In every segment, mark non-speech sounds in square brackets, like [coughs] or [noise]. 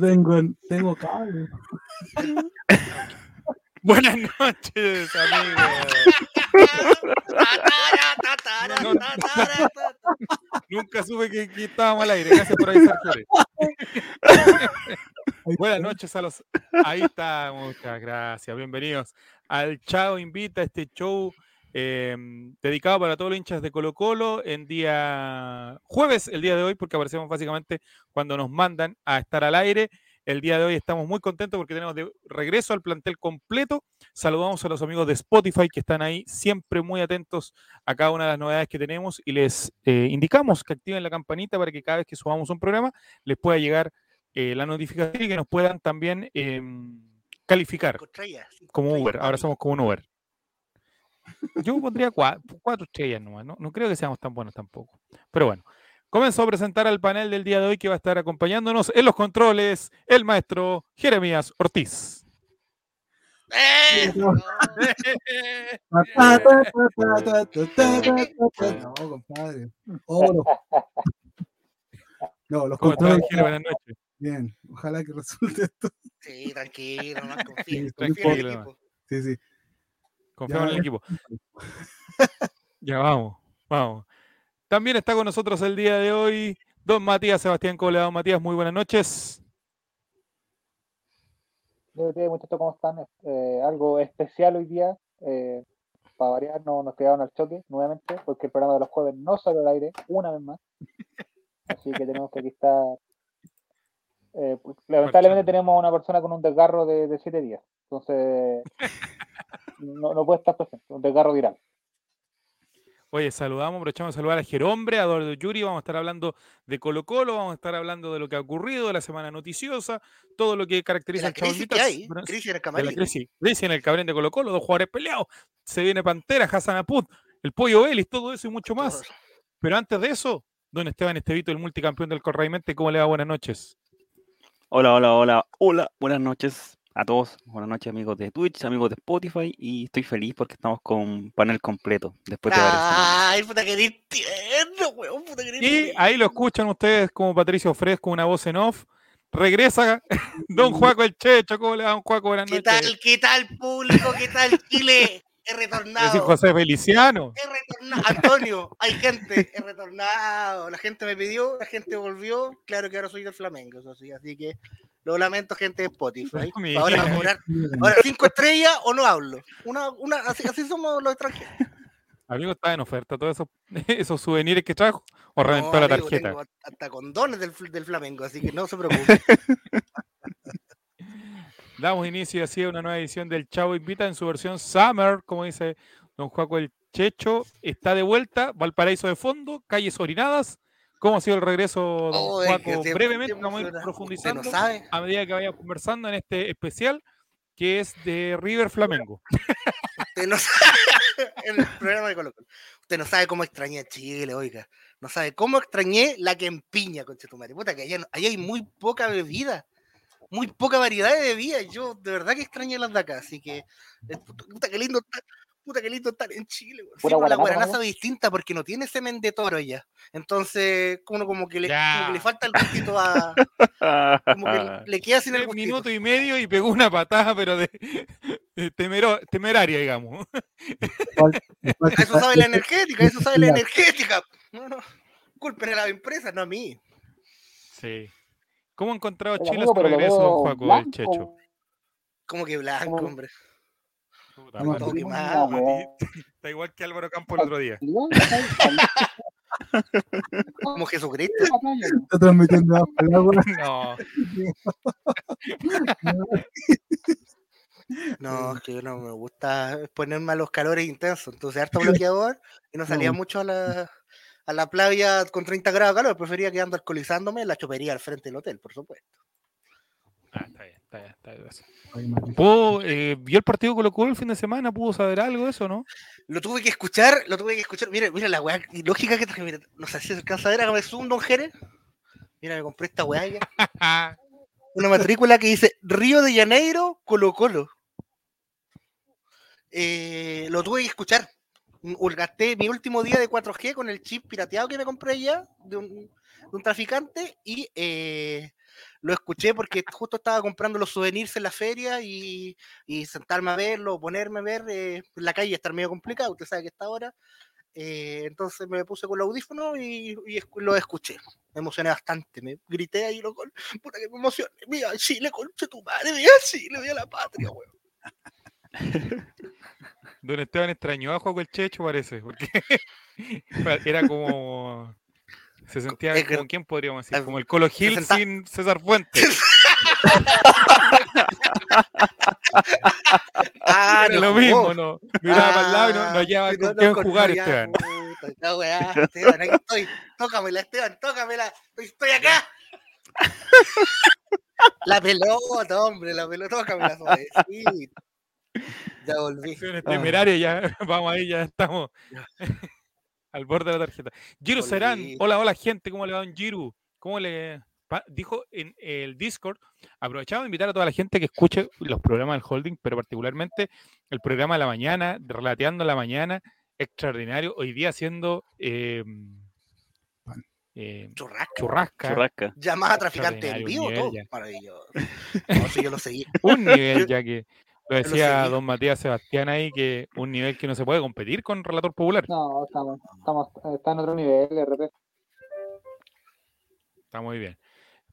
Tengo, tengo cable. [laughs] Buenas noches, amigos. Nunca supe que, que estábamos al aire. Gracias por avisar. Buenas noches a los. Ahí está, muchas gracias. Bienvenidos al Chao Invita, este show eh, dedicado para todos los hinchas de Colo Colo en día jueves, el día de hoy, porque aparecemos básicamente cuando nos mandan a estar al aire. El día de hoy estamos muy contentos porque tenemos de regreso al plantel completo. Saludamos a los amigos de Spotify que están ahí siempre muy atentos a cada una de las novedades que tenemos y les eh, indicamos que activen la campanita para que cada vez que subamos un programa les pueda llegar eh, la notificación y que nos puedan también eh, calificar como Uber. Ahora somos como un Uber. Yo pondría cuatro, cuatro estrellas nomás, ¿no? no creo que seamos tan buenos tampoco. Pero bueno, comenzó a presentar al panel del día de hoy que va a estar acompañándonos en los controles el maestro Jeremías Ortiz. No, compadre. Oh, no. No, los ¿Cómo estás, controles. Buenas noches. Bien, ojalá que resulte esto. Sí, tranquilo, no Sí, tranquilo, equipo. Sí, sí. Confiamos en el equipo. Ya vamos, vamos. También está con nosotros el día de hoy don Matías Sebastián Cole. Don Matías, muy buenas noches. Buenos días, muchachos, ¿cómo están? Eh, algo especial hoy día. eh, para variar, no nos quedaron al choque nuevamente, porque el programa de los jueves no salió al aire una vez más. Así que tenemos que aquí estar. Eh, pues, lamentablemente tenemos a una persona con un desgarro de, de siete días. Entonces, [laughs] no, no puede estar presente, un desgarro viral. Oye, saludamos, aprovechamos de saludar a Jerombre, a Eduardo Yuri, vamos a estar hablando de Colo Colo, vamos a estar hablando de lo que ha ocurrido, de la semana noticiosa, todo lo que caracteriza la al Chavo crisis que hay, crisis en el camarín. crisis, crisis en el cabrón de Colo Colo, dos jugadores peleados, se viene Pantera, Hassan Aput, el Pollo Vélez, todo eso y mucho más. Pero antes de eso, don Esteban Estevito, el multicampeón del Corraimente, ¿cómo le va? Buenas noches. Hola, hola, hola, hola, buenas noches a todos, buenas noches amigos de Twitch, amigos de Spotify y estoy feliz porque estamos con panel completo después de. Ay, puta que tierno, weón, puta que Y ahí lo escuchan ustedes como Patricio Fresco, una voz en off. Regresa [laughs] don Juaco el Checho, ¿cómo le va, don Juaco? Buenas ¿Qué noches. tal, qué tal, público? ¿Qué tal, Chile? He retornado. José Feliciano. He retornado. Antonio, hay gente. He retornado. La gente me pidió, la gente volvió. Claro que ahora soy del Flamengo, eso sí. Así que lo lamento, gente de Spotify. Ahora va a cobrar. Ahora, cinco estrellas o no hablo. Una, una, así, así somos los extranjeros. Amigo, está en oferta todos esos, [laughs] esos souvenirs que trajo o reventó la tarjeta. tengo hasta condones del, del Flamengo, así que no se preocupe. [laughs] Damos inicio así a una nueva edición del Chavo Invita en su versión Summer, como dice don Juaco el Checho. Está de vuelta, Valparaíso de fondo, calles orinadas. ¿Cómo ha sido el regreso, don Oh, Juaco? Brevemente, estoy vamos a ir profundizando Usted no sabe. a medida que vayamos conversando en este especial que es de River Flamengo. Usted no [laughs] sabe. en el programa de Colo Colo. Usted no sabe cómo extrañé Chile, oiga. No sabe cómo extrañé la que empiña, conchetumare. Puta, que allá, allá hay muy poca bebida. Muy poca variedad de bebidas. Yo de verdad que extrañé las de acá. Así que, eh, puta, qué lindo estar. Puta, qué lindo estar en Chile. Sí, Pura pero la guaraná, sabe distinta porque no tiene semen de toro ya. Entonces, uno como que le, como que le falta el gustito a. [laughs] Como que le queda sin el gustito. minutos y medio y pegó una patada, pero de, [laughs] de temero- temeraria, digamos. A eso sabe la energética, eso sabe la energética. No, no. Culpen a la empresa, no a mí. Sí. ¿Cómo ha encontrado Chile amigo, a su regreso, don Juaco el. Checho? Como que blanco, hombre. Puta, Mati, Está [laughs] igual que Álvaro Campo el otro día. [laughs] Como Jesucristo. Está transmitiendo agua. [laughs] No, No, es que no me gusta ponerme a los calores intensos. Entonces, harto bloqueador y no salía No. mucho a la, a la playa con 30 grados de calor. Prefería quedando alcoholizándome en la chopería al frente del hotel, por supuesto. Ah, está bien, está bien, está bien. eso. Ay, Mati. ¿Pudo, eh, ¿Vio el partido Colo Colo el fin de semana? ¿Pudo saber algo de eso, no? Lo tuve que escuchar, lo tuve que escuchar. Mira, mira la weá lógica que traje. Mira, no sé si se alcanza a ver, hágame zoom, don Jerez. Mira, me compré esta weá ya. [laughs] una matrícula que dice Río de Janeiro, Colo Colo. Eh, lo tuve que escuchar. Gasté mi último día de 4G con el chip pirateado que me compré ya de un, traficante y eh, lo escuché porque justo estaba comprando los souvenirs en la feria y, y sentarme a verlo, ponerme a ver eh, en la calle estar medio complicado, usted sabe que está ahora. Eh, entonces me puse con el audífono y, lo escuché. Me emocioné bastante, me grité ahí, loco, puta que me emocioné. Mira, Chile, concha tu madre, mira, Chile, mira la patria, weón. Don Esteban extrañó a Juaco el Checho, parece, porque [laughs] era como. Se sentía Es que- como, ¿quién podríamos decir? Como el Colo Gil sin César Fuentes. [laughs] Ah, no lo mismo, ¿no? Miraba para el lado y no, no Ah, hallaba con no, quién no, jugar, no, ya, Esteban. puta, esta weá, Esteban, aquí estoy. Tócamela, Esteban, tócamela. Estoy, estoy acá. [laughs] La pelota, hombre, la pelota, tócamela suavecito. Ya volví. Acciones temerarias, ya [laughs] vamos ahí, ya estamos [laughs] al borde de la tarjeta. Giro Serán, hola, hola gente, ¿cómo le va Don Giru? ¿Cómo le dijo en el Discord? Aprovechamos de invitar a toda la gente que escuche los programas del holding, pero particularmente el programa de la mañana, Relateando la mañana, extraordinario. Hoy día haciendo eh, eh, Churrasca. churrasca, Churrasca. Llamada traficante en vivo, todo. Maravilloso. No, sí, yo lo seguí. [laughs] un nivel ya que lo decía don Matías Sebastián ahí, que un nivel que no se puede competir con Relator Popular. No, estamos, estamos, está en otro nivel, RP. Está muy bien.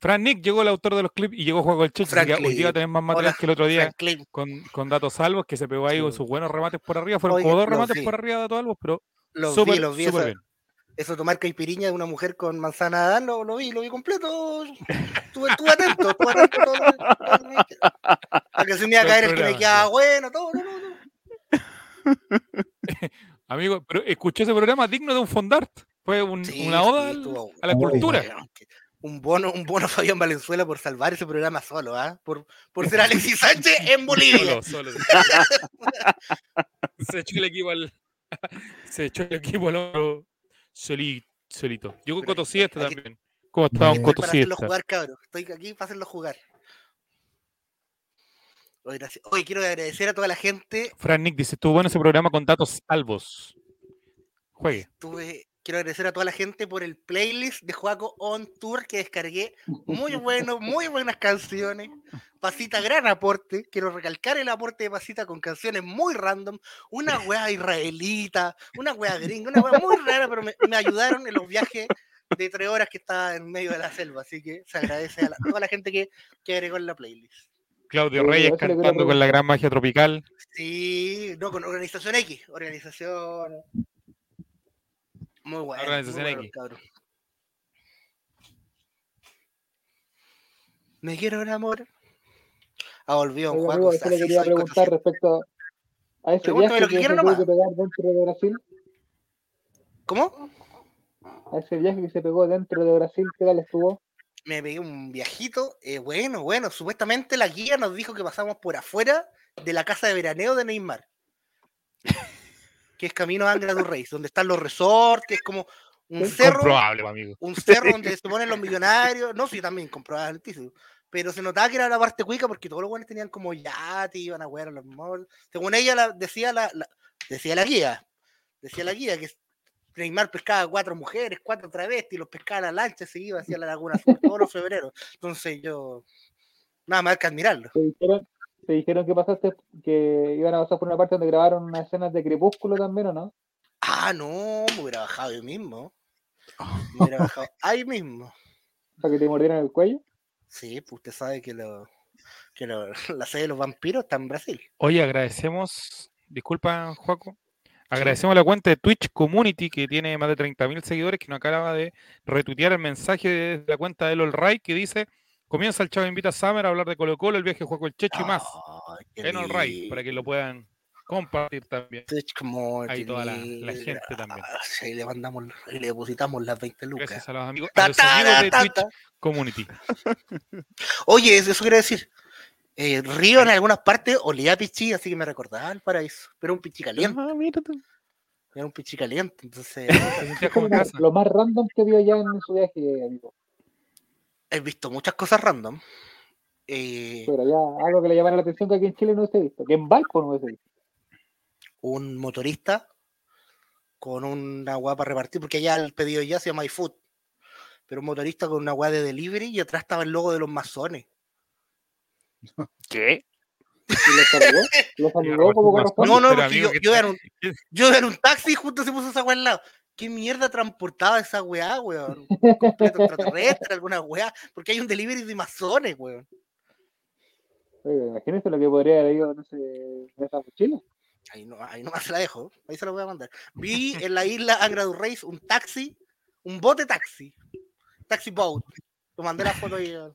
Fran Nick llegó el autor de los clips y llegó Juego del Checho. así que Frank hoy día tenés más material Hola, que el otro día con, con datos salvos, que se pegó ahí con sus buenos remates por arriba. Fueron Oye, como dos remates vi. por arriba de datos salvos, pero los súper, vi, los vi. súper bien. Eso tomar caipiriña de una mujer con manzana de Adán, lo, lo vi, lo vi completo. Estuve, estuve atento, estuve atento todo todo lo que me dijeron. A que se me iba a Todo caer el que me quedaba bueno, todo, no, no, no. [laughs] Amigo, pero escuché ese programa digno de un fondart. Fue un- Sí, una oda a la cultura. bueno. Un bono, un bono a Fabián Valenzuela por salvar ese programa solo, ¿ah? Por, por ser Alexis Sánchez [laughs] en Bolivia. Solo, solo. [laughs] se echó el equipo al. se echó el equipo al hombro soli- solito. Llegó Pero Coto Siesta aquí- también. ¿Cómo estaba un. Coto Siesta? jugar, cabros. Estoy aquí para hacerlo jugar. Gracias. Oye, quiero agradecer a toda la gente. Fran Nick dice: estuvo bueno ese programa con datos salvos. Juegue. Tuve, quiero agradecer a toda la gente por el playlist de Juaco On Tour que descargué. Muy bueno, muy buenas canciones. Pasita, gran aporte. Quiero recalcar el aporte de Pasita con canciones muy random. Una wea israelita, una wea gringa, una wea muy rara, pero me, me ayudaron en los viajes de tres horas que estaba en medio de la selva. Así que se agradece a la- toda la gente que, que agregó en la playlist. Claudio Reyes cantando con la gran magia tropical. Sí, no, con Organización X. Organización. Muy bueno. Organización muy bueno, X. cabrón. Me quiero enamorar. Ah, volvió juego. amigo, eso le quería preguntar respecto a ese Pregúntame viaje que que se tuvo nomás. que pegar dentro de Brasil. ¿Cómo? A ese viaje que se pegó dentro de Brasil, ¿qué tal estuvo? Me pegué un viajito. eh, bueno, bueno. Supuestamente la guía nos dijo que pasamos por afuera de la casa de veraneo de Neymar. Que es camino a Angra Reis, donde están los resorts, que es como un Sí, cerro. Comprobable, amigo. un cerro [laughs] donde se ponen los millonarios. No, sí, también comprobabilísimo. Pero se notaba que era la parte cuica porque todos los buenos tenían como yate, iban a jugar a los malls. Según ella la, decía la, la- decía la guía, decía la guía que Neymar pescaba cuatro mujeres, cuatro travestis, los pescaba a la lancha, se iba hacia la Laguna todos los febreros. Entonces yo, nada más que admirarlo. Te dijeron, que pasaste, que iban a pasar por una parte donde grabaron unas escenas de Crepúsculo también, ¿o no? Ah, no, me hubiera bajado yo mismo. Me hubiera [laughs] bajado ahí mismo. Para que te mordieran el cuello. Sí, pues usted sabe que, lo, que lo- [laughs] la sede de los vampiros está en Brasil. Oye, agradecemos, disculpa, Juaco, agradecemos la cuenta de Twitch Community que tiene más de 30.000 seguidores que nos acaba de retuitear el mensaje de la cuenta de LOL Ray que dice comienza el Chavo Invita a Summer a hablar de Colo Colo, el viaje Juaco el Checho y más en All Ray para que lo puedan compartir también. Como Ahí toda la- la gente también. Ah, sí, ahí le mandamos, le depositamos las 20 lucas. Gracias a los amigos, a Ta, los ta, amigos de Twitch. Community. [laughs] Oye, eso, quiere decir. eh, Río en algunas partes olía a pichí, así que me recordaba el paraíso. Pero un pichí caliente, Ah, mira tú. era un pichí caliente. Entonces, [laughs] Lo- casa. Lo más random que vio ya en su viaje, amigo. He visto muchas cosas random. Eh, Pero ya algo que le llamara la atención que aquí en Chile no se ha visto. Que en Valpo no hubiese visto. un motorista con una guapa repartir, porque allá el pedido ya se llama iFood. pero un motorista con una weá de delivery y atrás estaba el logo de los masones. ¿Qué? ¿Y lo saludó? ¿Lo [laughs] saludó como corresponde? No, no, porque yo, ¿qué yo era un, yo era un taxi y justo se puso esa weá al lado. ¿Qué mierda transportaba esa weá, weón? Un [laughs] completo extraterrestre, alguna weá. Porque hay un delivery de masones, weón. Oye, imagínense lo que podría haber ido en, ese, en esa mochila. Ahí no, ahí nomás se la dejo. Ahí se la voy a mandar. Vi en la isla Angra do Reis un taxi, un bote taxi. Taxi boat. Te mandé la foto ahí a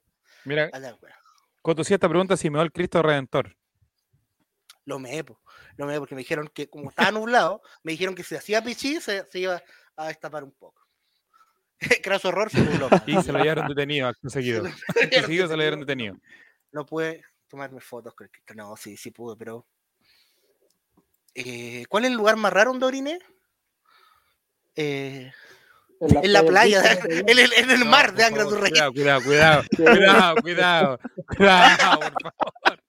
Mira, a la weá. Coto esta pregunta si me va el Cristo Redentor. Lo me po. Lo me porque me dijeron que como estaba nublado, me dijeron que si hacía pichí se, se iba a destapar un poco. [laughs] Craso horror se nubló. Y se lo llevaron detenido acto [laughs] seguido. Acto [laughs] seguido se lo llevaron detenido. No pude tomarme fotos con el. No, sí, sí pude, pero. Eh, ¿Cuál es el lugar más raro donde oriné? Eh, en la playa, de en el, en el No, mar de Angra. Cuidado, cuidado, cuidado. Cuidado, cuidado. Cuidado, por favor.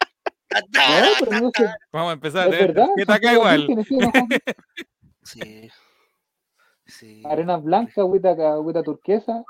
Vamos a empezar. es ¿eh? verdad. Que está acá igual. [laughs] Sí. Sí. Arenas blancas, agüita, agüita turquesa.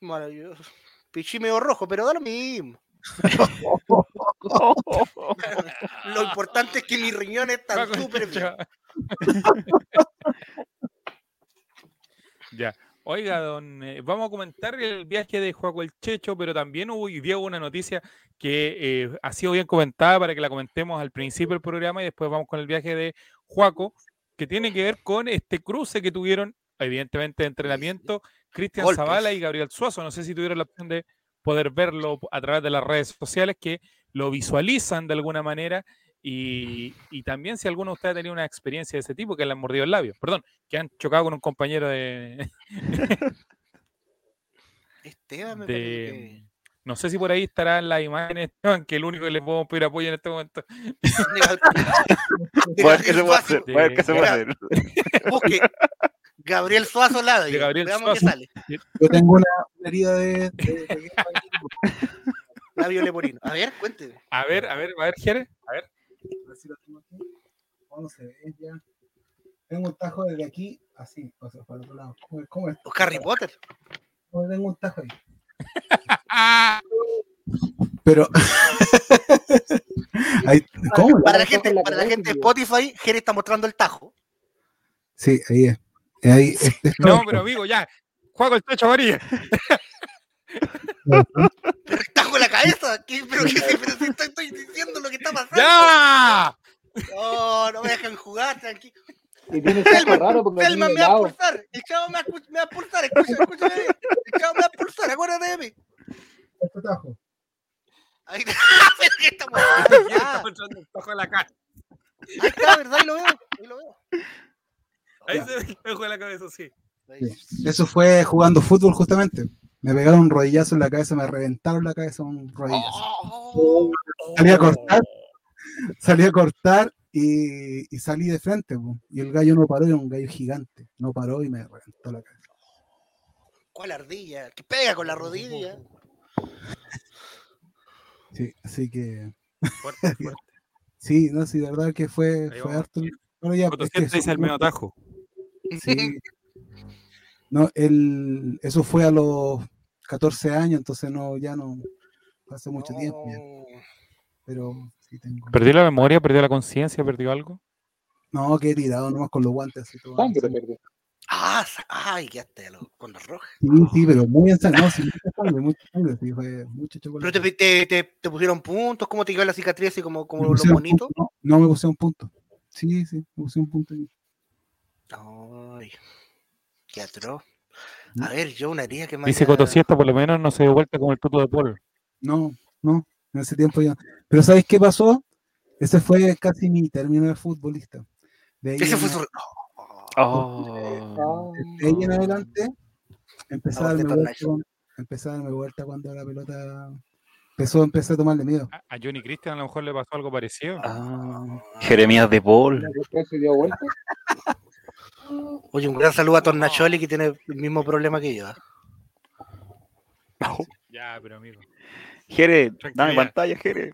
Maravilloso. Pichí medio rojo, pero da lo mismo. [laughs] Lo importante es que mis riñones están súper bien. [laughs] ya. Oiga, don, eh, vamos a comentar el viaje de Juaco el Checho, pero también hubo, hoy día hubo una noticia que eh, ha sido bien comentada para que la comentemos al principio del programa y después vamos con el viaje de Juaco, que tiene que ver con este cruce que tuvieron, evidentemente, de entrenamiento, Cristian Golpes. Zavala y Gabriel Suazo. No sé si tuvieron la opción de poder verlo a través de las redes sociales que lo visualizan de alguna manera y, y también si alguno de ustedes ha tenido una experiencia de ese tipo que le han mordido el labio, perdón, que han chocado con un compañero de, [laughs] Esteban me parece de- que- no sé si por ahí estarán las imágenes, Esteban, que el único que le podemos pedir apoyo en este momento. ver qué se Gabriel puede hacer. Ver qué se puede hacer. [laughs] Busque Gabriel Suazo Labio. Gabriel Veamos qué Suazo. sale. Yo tengo una herida de- Labio leporino. A ver, cuénteme. A ver, a ver, a ver, Jere, a ver. A ver si lo tengo aquí. No se ve ya. Tengo un tajo desde aquí, así, o sea, para el otro lado. ¿Cómo, es- cómo es? Los Harry Potter. Oh, Tengo un tajo ahí. Ah, [laughs] Pero. [laughs] Ahí- ¿Cómo? Para la gente, para la gente de. Spotify, Jerez está mostrando el tajo. Sí, ahí es. Ahí, este, no, pero amigo, ya. Juego el Checho María. [laughs] La cabeza. ¿Qué? Pero, qué, pero si estoy, estoy diciendo lo que está pasando. ¡Ya! No, no me dejan jugar, tranquilo. Y tiene tajo Selman, raro porque lo Selman tiene me va a pulsar. El chavo me va, me va a pulsar. Escucha, escúchame bien. El chavo me va a pulsar. Acuérdate de mí. este tajo. Ahí [laughs] pero que estamos. Está mostrando el tajo en la cara. ahí está, ¿verdad? Ahí lo veo. Ahí lo veo. Ahí Ya. se ve el tajo en la cabeza, sí. Ahí. Eso fue jugando fútbol justamente. Me pegaron un rodillazo en la cabeza, me reventaron la cabeza un rodillazo. Oh, Salí a cortar, salí a cortar y, y salí de frente. po. Y el gallo no paró, era un gallo gigante. No paró y me reventó la cabeza. ¿Cuál ardilla? Que pega con la rodilla. Sí, así que Fuerte, [laughs] fuerte. sí, no, sí, de verdad que fue, fue harto. Pero ya, es que dice el medio tajo. sí. [laughs] No, el, eso fue a los 14 años, entonces no, ya no, hace mucho tiempo ya, No. pero sí tengo. ¿Perdió la memoria? ¿Perdió la conciencia? ¿Perdió algo? No, que he tirado nomás con los guantes así todo. Sangre sangre. perdió. Ah, ay, quedaste a lo- con los rojos. Sí, sí, pero muy en sangre, no, sí, mucha sangre, mucha sangre, sí, fue mucho Pero chocolate. te, te, te, te pusieron puntos, ¿cómo te quedó la cicatriz así como, como pusieron bonitos? punto, No, no me puse un punto. Sí, sí, me puse un punto. ahí. Ay, qué atroz. ¿Mm? A ver, yo una herida que me Dice haya- Cotosiesta, por lo menos no se dio vuelta como el tuto de Paul. No, no, en ese tiempo ya. Pero ¿sabes qué pasó? Ese fue casi mi término de futbolista. De ahí, Ese fue su... Oh. Ah, de ahí en adelante empecé a darme vuelta, cuando- empecé a darme vuelta cuando la pelota empezó, empecé a tomarle miedo. A a Johnny Christian a lo mejor le pasó algo parecido. Ah, Jeremías de Paul. ¿por qué se dio vuelta? Oye, un gran saludo a Tornacholi que tiene el mismo problema que yo. ¿eh? [laughs] Ya, pero amigo. Jere, dame pantalla, Jere.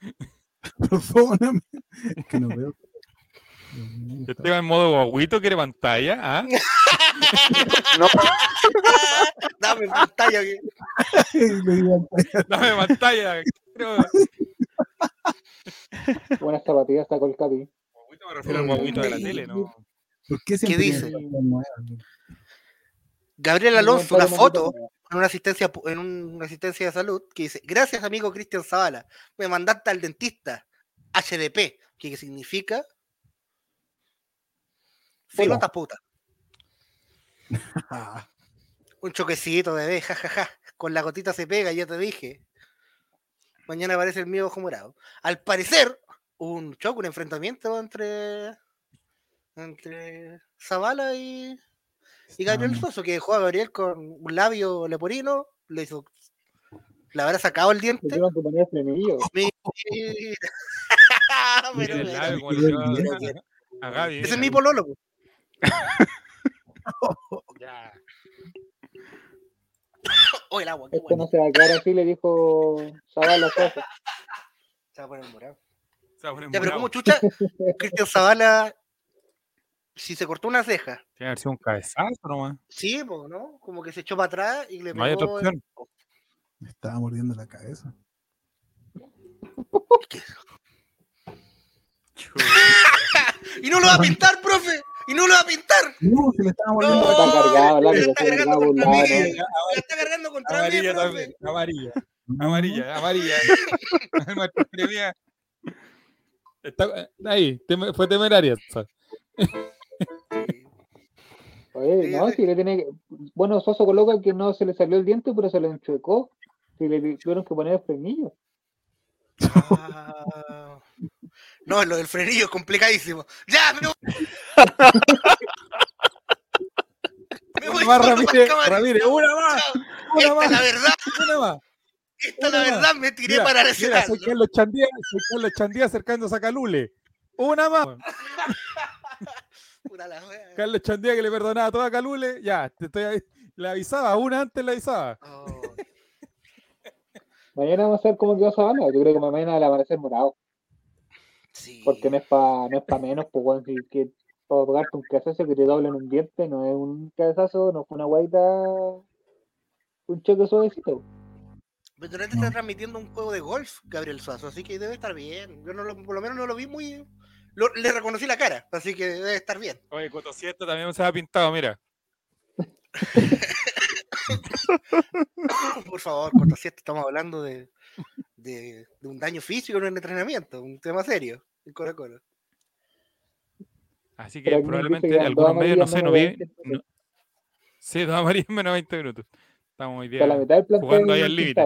[laughs] Perdóname, es que no veo. Esteban en modo guaguito, quiere pantalla. ¿ah? [laughs] No, Dame pantalla. Dame pantalla. Quiero- Buenas zapatillas el Capi. Guaguito me refiero al guaguito de la tele, ¿no? ¿Por qué dice? Gabriel Alonso, una foto en una asistencia en un- una asistencia de salud que dice, gracias amigo Cristian Zavala, me mandaste al dentista HDP, que ¿qué significa filota puta. [laughs] Un choquecito, bebé, jajaja. Con la gotita se pega, ya te dije. Mañana aparece el mío ojo morado. Al parecer, un choque, un enfrentamiento entre entre Zavala y, y Gabriel Soso, que dejó a Gabriel con un labio leporino, le hizo. Le habrá sacado el diente. [laughs] Pero. Ese es mi pololo. po. [laughs] Ya. [coughs] Oh, el agua, qué Esto no bueno. se va a quedar así, le dijo Zavala Soso. Se va a poner morado. Se va a poner Ya, pero como chucha, Cristian Zavala, si se cortó una ceja, Tiene que haber sido un cabezazo nomás. sí, po, ¿no? Como que se echó para atrás y le No hay otra opción. Me estaba mordiendo la cabeza. [laughs] [laughs] Y no lo va a pintar, profe. Y no lo va a pintar. No, se le estaba mordiendo No, la Está cabeza. cargado, la está cargando contra mí. La está cargando contra mí, Amarilla profe. también. Amarilla. Amarilla, amarilla. [laughs] Está, ahí, fue temeraria. Oye, Sí, no, sí. si le tiene que... Bueno, Soso coloca que no se le salió el diente, pero se le enchuecó. Si le tuvieron que poner el frenillo. Ah. No, lo del frenillo es complicadísimo. ¡Ya! ¡Me voy! [laughs] Me voy Una más, Ramírez. Ramírez, una más, una Esta es más, la verdad, una más. esta es la más. verdad, me tiré Mira, para lesionarlo. soy Carlos Chandía, soy Carlos Chandía acercándose a Calule. Una más. Puta la wea. Carlos Chandía que le perdonaba todo a Calule. Ya, te estoy ahí. Le avisaba, una antes le avisaba. Oh, Mañana vamos a ver cómo quedó Zavala. Yo creo que mañana le va a aparecer morado. sí. Porque no es para no es pa menos, pues bueno, si que para pegarte un cabezazo que te doblen un diente, no es un cabezazo, no fue una guaita, un choque suavecito. Pero durante está transmitiendo un juego de golf, Gabriel Suazo, así que debe estar bien. Yo no lo- por lo menos no lo vi muy. Lo- le reconocí la cara, así que debe estar bien. Oye, Coto 7 también se ha pintado, mira. [laughs] Por favor, Coto 7, estamos hablando de, de, de un daño físico en el entrenamiento, un tema serio. En Colo Colo. Así que probablemente que algunos medios, no sé, no vi. no- Sí, dos amarillas en menos de 20 minutos. Estamos hoy día. mitad del plantel jugando ahí al límite.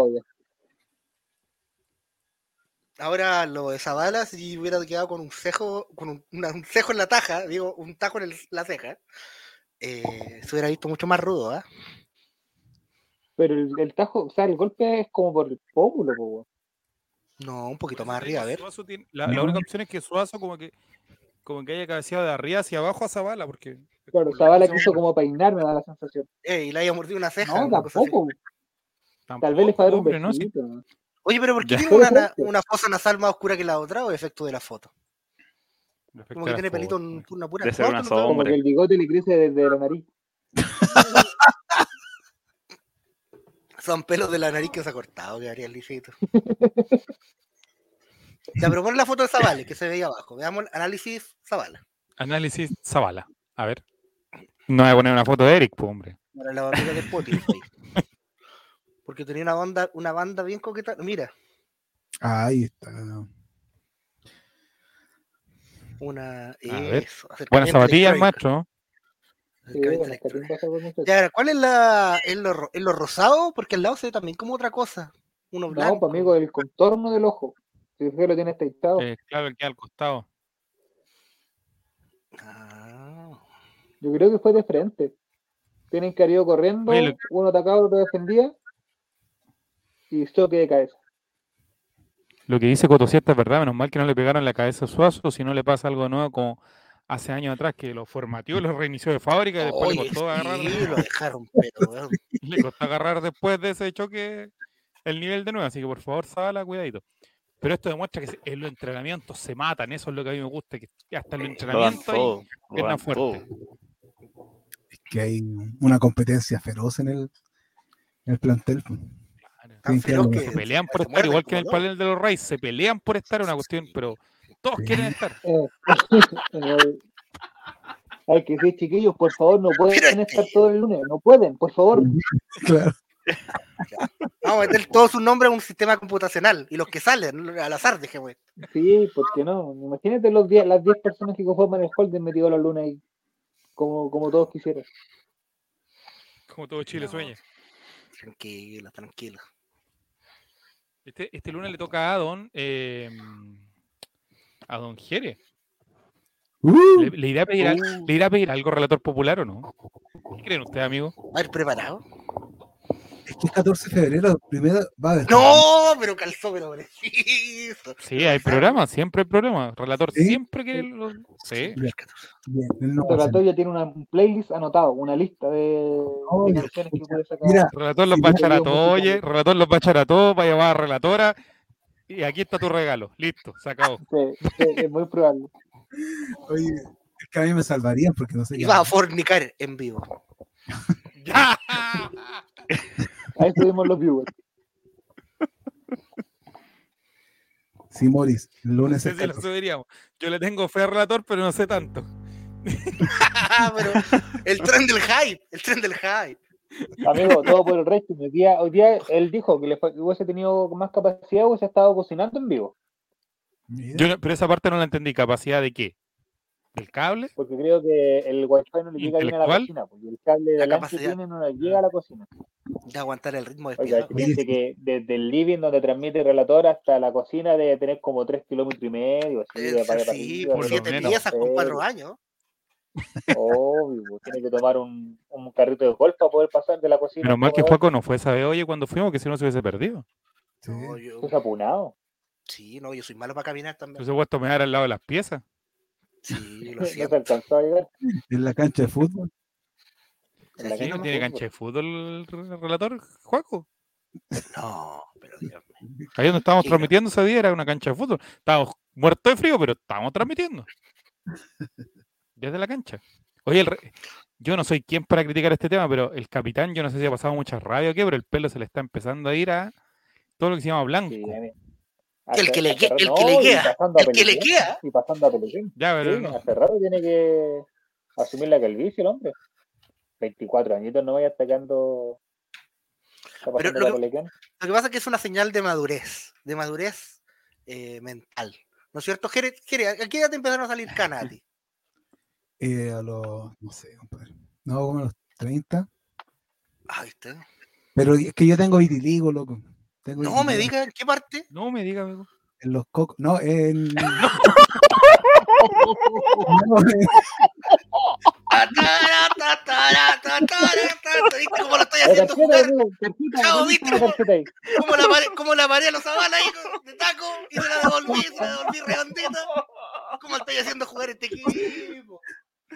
Ahora lo de Zavala, si hubiera quedado con un cejo, con un, [laughs] una- un cejo en la taja, digo, un tajo en el- la ceja, eh, se hubiera visto mucho más rudo, ¿ah? Pero el, el tajo, o sea, el golpe es como por el pómulo. No, un poquito más arriba, a ver. Tiene- la, única opción es que Suazo como que como que haya cabeceado de arriba hacia abajo a Zabala, porque Claro, Zavala quiso como peinar, me da la sensación. Eh, y le haya mordido una ceja. No, así. tampoco. Tal vez le tampoco, falta un hombre, ¿no? Si- besito. ¿no? Oye, pero ¿por qué tiene una, [laughs] una fosa nasal más oscura que la otra o efecto de la foto? respecto Como a que tiene pelito foto, en una pura Debe una sombra. Como Hombre. que el bigote le crece desde la nariz. [laughs] Son pelos de la nariz que se ha cortado, que haría el licito. ya, pero pon la foto de Zavala, que se veía abajo. Veamos el análisis Zavala. Análisis Zabala. A ver. No voy a poner una foto de Eric, pues, hombre. Para la de Spotify. [laughs] Porque tenía una banda, una banda bien coqueta. Mira, Ahí está. una. ver. eso, Buena acercamiento zapatilla el electrónico, maestro. ¿no? Sí, bueno. Ya, ahora, ¿cuál es la. ¿Es lo, es lo rosado? Porque al lado se ve también como otra cosa. Uno blanco. No, pues amigo, el contorno del ojo. Si es que lo tiene aceitado. Eh, claro, el que al costado. Ah. Yo creo que fue de frente. Tienen que haber ido corriendo, Oye, lo- uno atacaba, otro defendía. Y choque de cabeza. Lo que dice Coto 7 es verdad, menos mal que no le pegaron la cabeza a Suazo, si no le pasa algo nuevo como hace años atrás que lo formateó, lo reinició de fábrica y después le costó agarrar. sí, lo [laughs] dejaron, pero. weón. le costó agarrar después de ese choque el nivel de nuevo, así que por favor, Zabala, cuidadito. Pero esto demuestra que en los entrenamientos se matan, eso es lo que a mí me gusta, que hasta en los entrenamientos pierna dan fuerte. todo. Que hay una competencia feroz en el, en el plantel. Tan feroz que Se pelean por estar, igual que en el panel de los Reyes, se pelean por estar, una cuestión, pero todos quieren estar. Eh, [laughs] eh, Hay que decir, chiquillos, por favor, no pueden estar este- todo el lunes. No pueden, por favor. [laughs] Claro. Vamos a meter todos sus nombres a un sistema computacional y los que salen al azar, dejemos. Sí, ¿por qué no? Imagínate los diez- las 10 personas que conforman el Holden metido los lunes ahí. Como, como todos quisieran. Como todo Chile No. sueña. Tranquilo, tranquilo. Este, este lunes le toca a Don, eh, a Don Jere. Uh, ¿Le, le irá a pedir, al- Uh. ¿Le irá a pedir algo relator popular o no? ¿Qué [laughs] creen ustedes, amigo? ¿Va a ir preparado? Es que es 14 de febrero, primero va a haber. No, pero calzó, pero preciso. Sí, hay programas, siempre hay programas. Relator ¿Sí? siempre que lo- Sí. Bien, bien, él no va a hacer. Relatorio tiene una, un playlist anotado, una lista de, Oh, de ya, canciones que puede sacar. Mira, Relator los Sí, va a yo echar a digo todos, música. oye. Relator los va a echar a todos, va a llevar a relatora. Y aquí está tu regalo. Listo, se acabó. Sí, sí, es muy probable. Oye, es que a mí me salvarían porque no sé vas a fornicar en vivo. [laughs] ¡Ya! [laughs] Ahí subimos los viewers. Sí, Moris, el No lunes sé es si lo 14. subiríamos. Yo le tengo fe a relator, pero no sé tanto. [laughs] pero el tren del hype, el tren del hype. Amigo, todo por el rating. Hoy día, hoy día él dijo que le fue- que hubiese tenido más capacidad, hubiese estado cocinando en vivo. Yo no- pero esa parte no la entendí. ¿Capacidad de qué? ¿Del cable? Porque creo que el wifi no le llega bien a la cocina. Porque el cable de La que capacidad. tiene no le llega a la cocina. De aguantar el ritmo Oiga, despiadado. que desde el living donde transmite el relator hasta la cocina debe tener como 3 kilómetros y medio. Así, de para Sí, por lo de- siete menos. piezas con cuatro Eh, años. Obvio, pues, tiene que tomar un, un carrito de golf para poder pasar de la cocina. Menos mal que Juaco no fue esa vez, oye, cuando fuimos, que si no se hubiese perdido. sí. No, yo- Es apunado. sí, no, yo soy malo para caminar también. hubiese puesto a mirar al lado de las piezas. Sí, lo No alcanzó a llegar. En la cancha de fútbol. En la ¿Sí? ¿No tiene fútbol. cancha de fútbol el re- relator, Juaco? No, pero Dios mío. Ahí donde estábamos Sí, transmitiendo ese día era una cancha de fútbol. Estábamos muertos de frío, pero estábamos transmitiendo. Desde la cancha. Oye, el re- yo no soy quien para criticar este tema, pero el capitán, yo no sé si ha pasado mucha rabia o qué, pero el pelo se le está empezando a ir a todo lo que se llama blanco. Sí, hace- el que le queda, pasando a el que le queda. Y pasando a Pellegrini. Ya, pero Sí, no. hace rato tiene que asumir la calvicie el hombre. 24 añitos no vaya atacando. Está Pero lo que- Pellegrini. Lo que pasa es que es una señal de madurez, de madurez eh, mental. ¿No es cierto, Jere? Jere, ¿a qué edad te empezaron a salir canas a ti? [laughs] Eh, a los, no sé, compadre. No, como a los 30. Ah, ¿viste? Pero es que yo tengo vitiligo, loco. Tengo No me digas en qué parte. No me diga, amigo. En los cocos. No, en. [laughs] [laughs] No, en- Tatara, tatara, tatara, tatara. ¿Viste cómo lo estoy La haciendo jugar? amigo, tarjeta, Chao, ¿dónde ¿viste cómo- la paré, cómo la paré a los Zavala ahí de taco? Y se la devolví, se la devolví redondita. ¿Cómo estoy haciendo jugar este equipo?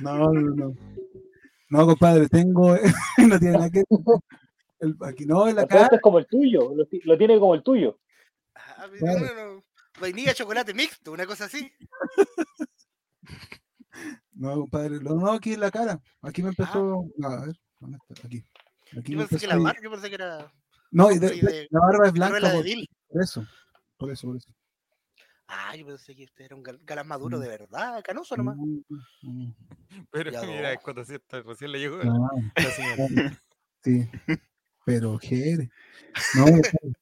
No, no, no. No, compadre, tengo. [laughs] no tiene nada que ver. El- aquí no, en la O sea, cara. esto es como el tuyo, lo, lo tiene como el tuyo. Ah, no, Claro. no, no. Vainilla, chocolate mixto, una cosa así. [laughs] No, compadre. No, no, aquí en la cara. Aquí me empezó. No, a ver, ¿dónde está? Aquí. Aquí Yo pensé que la barba, yo pensé que era No, y de- de- de- la barba es blanca por, por eso. Por eso, por eso. Ah, yo pensé que usted era un gal- galán maduro Mm. de verdad, canoso nomás. Pero Ya mira, no. es cuando recién le llegó ah, la señora. sí. Pero, Jere. No, [laughs]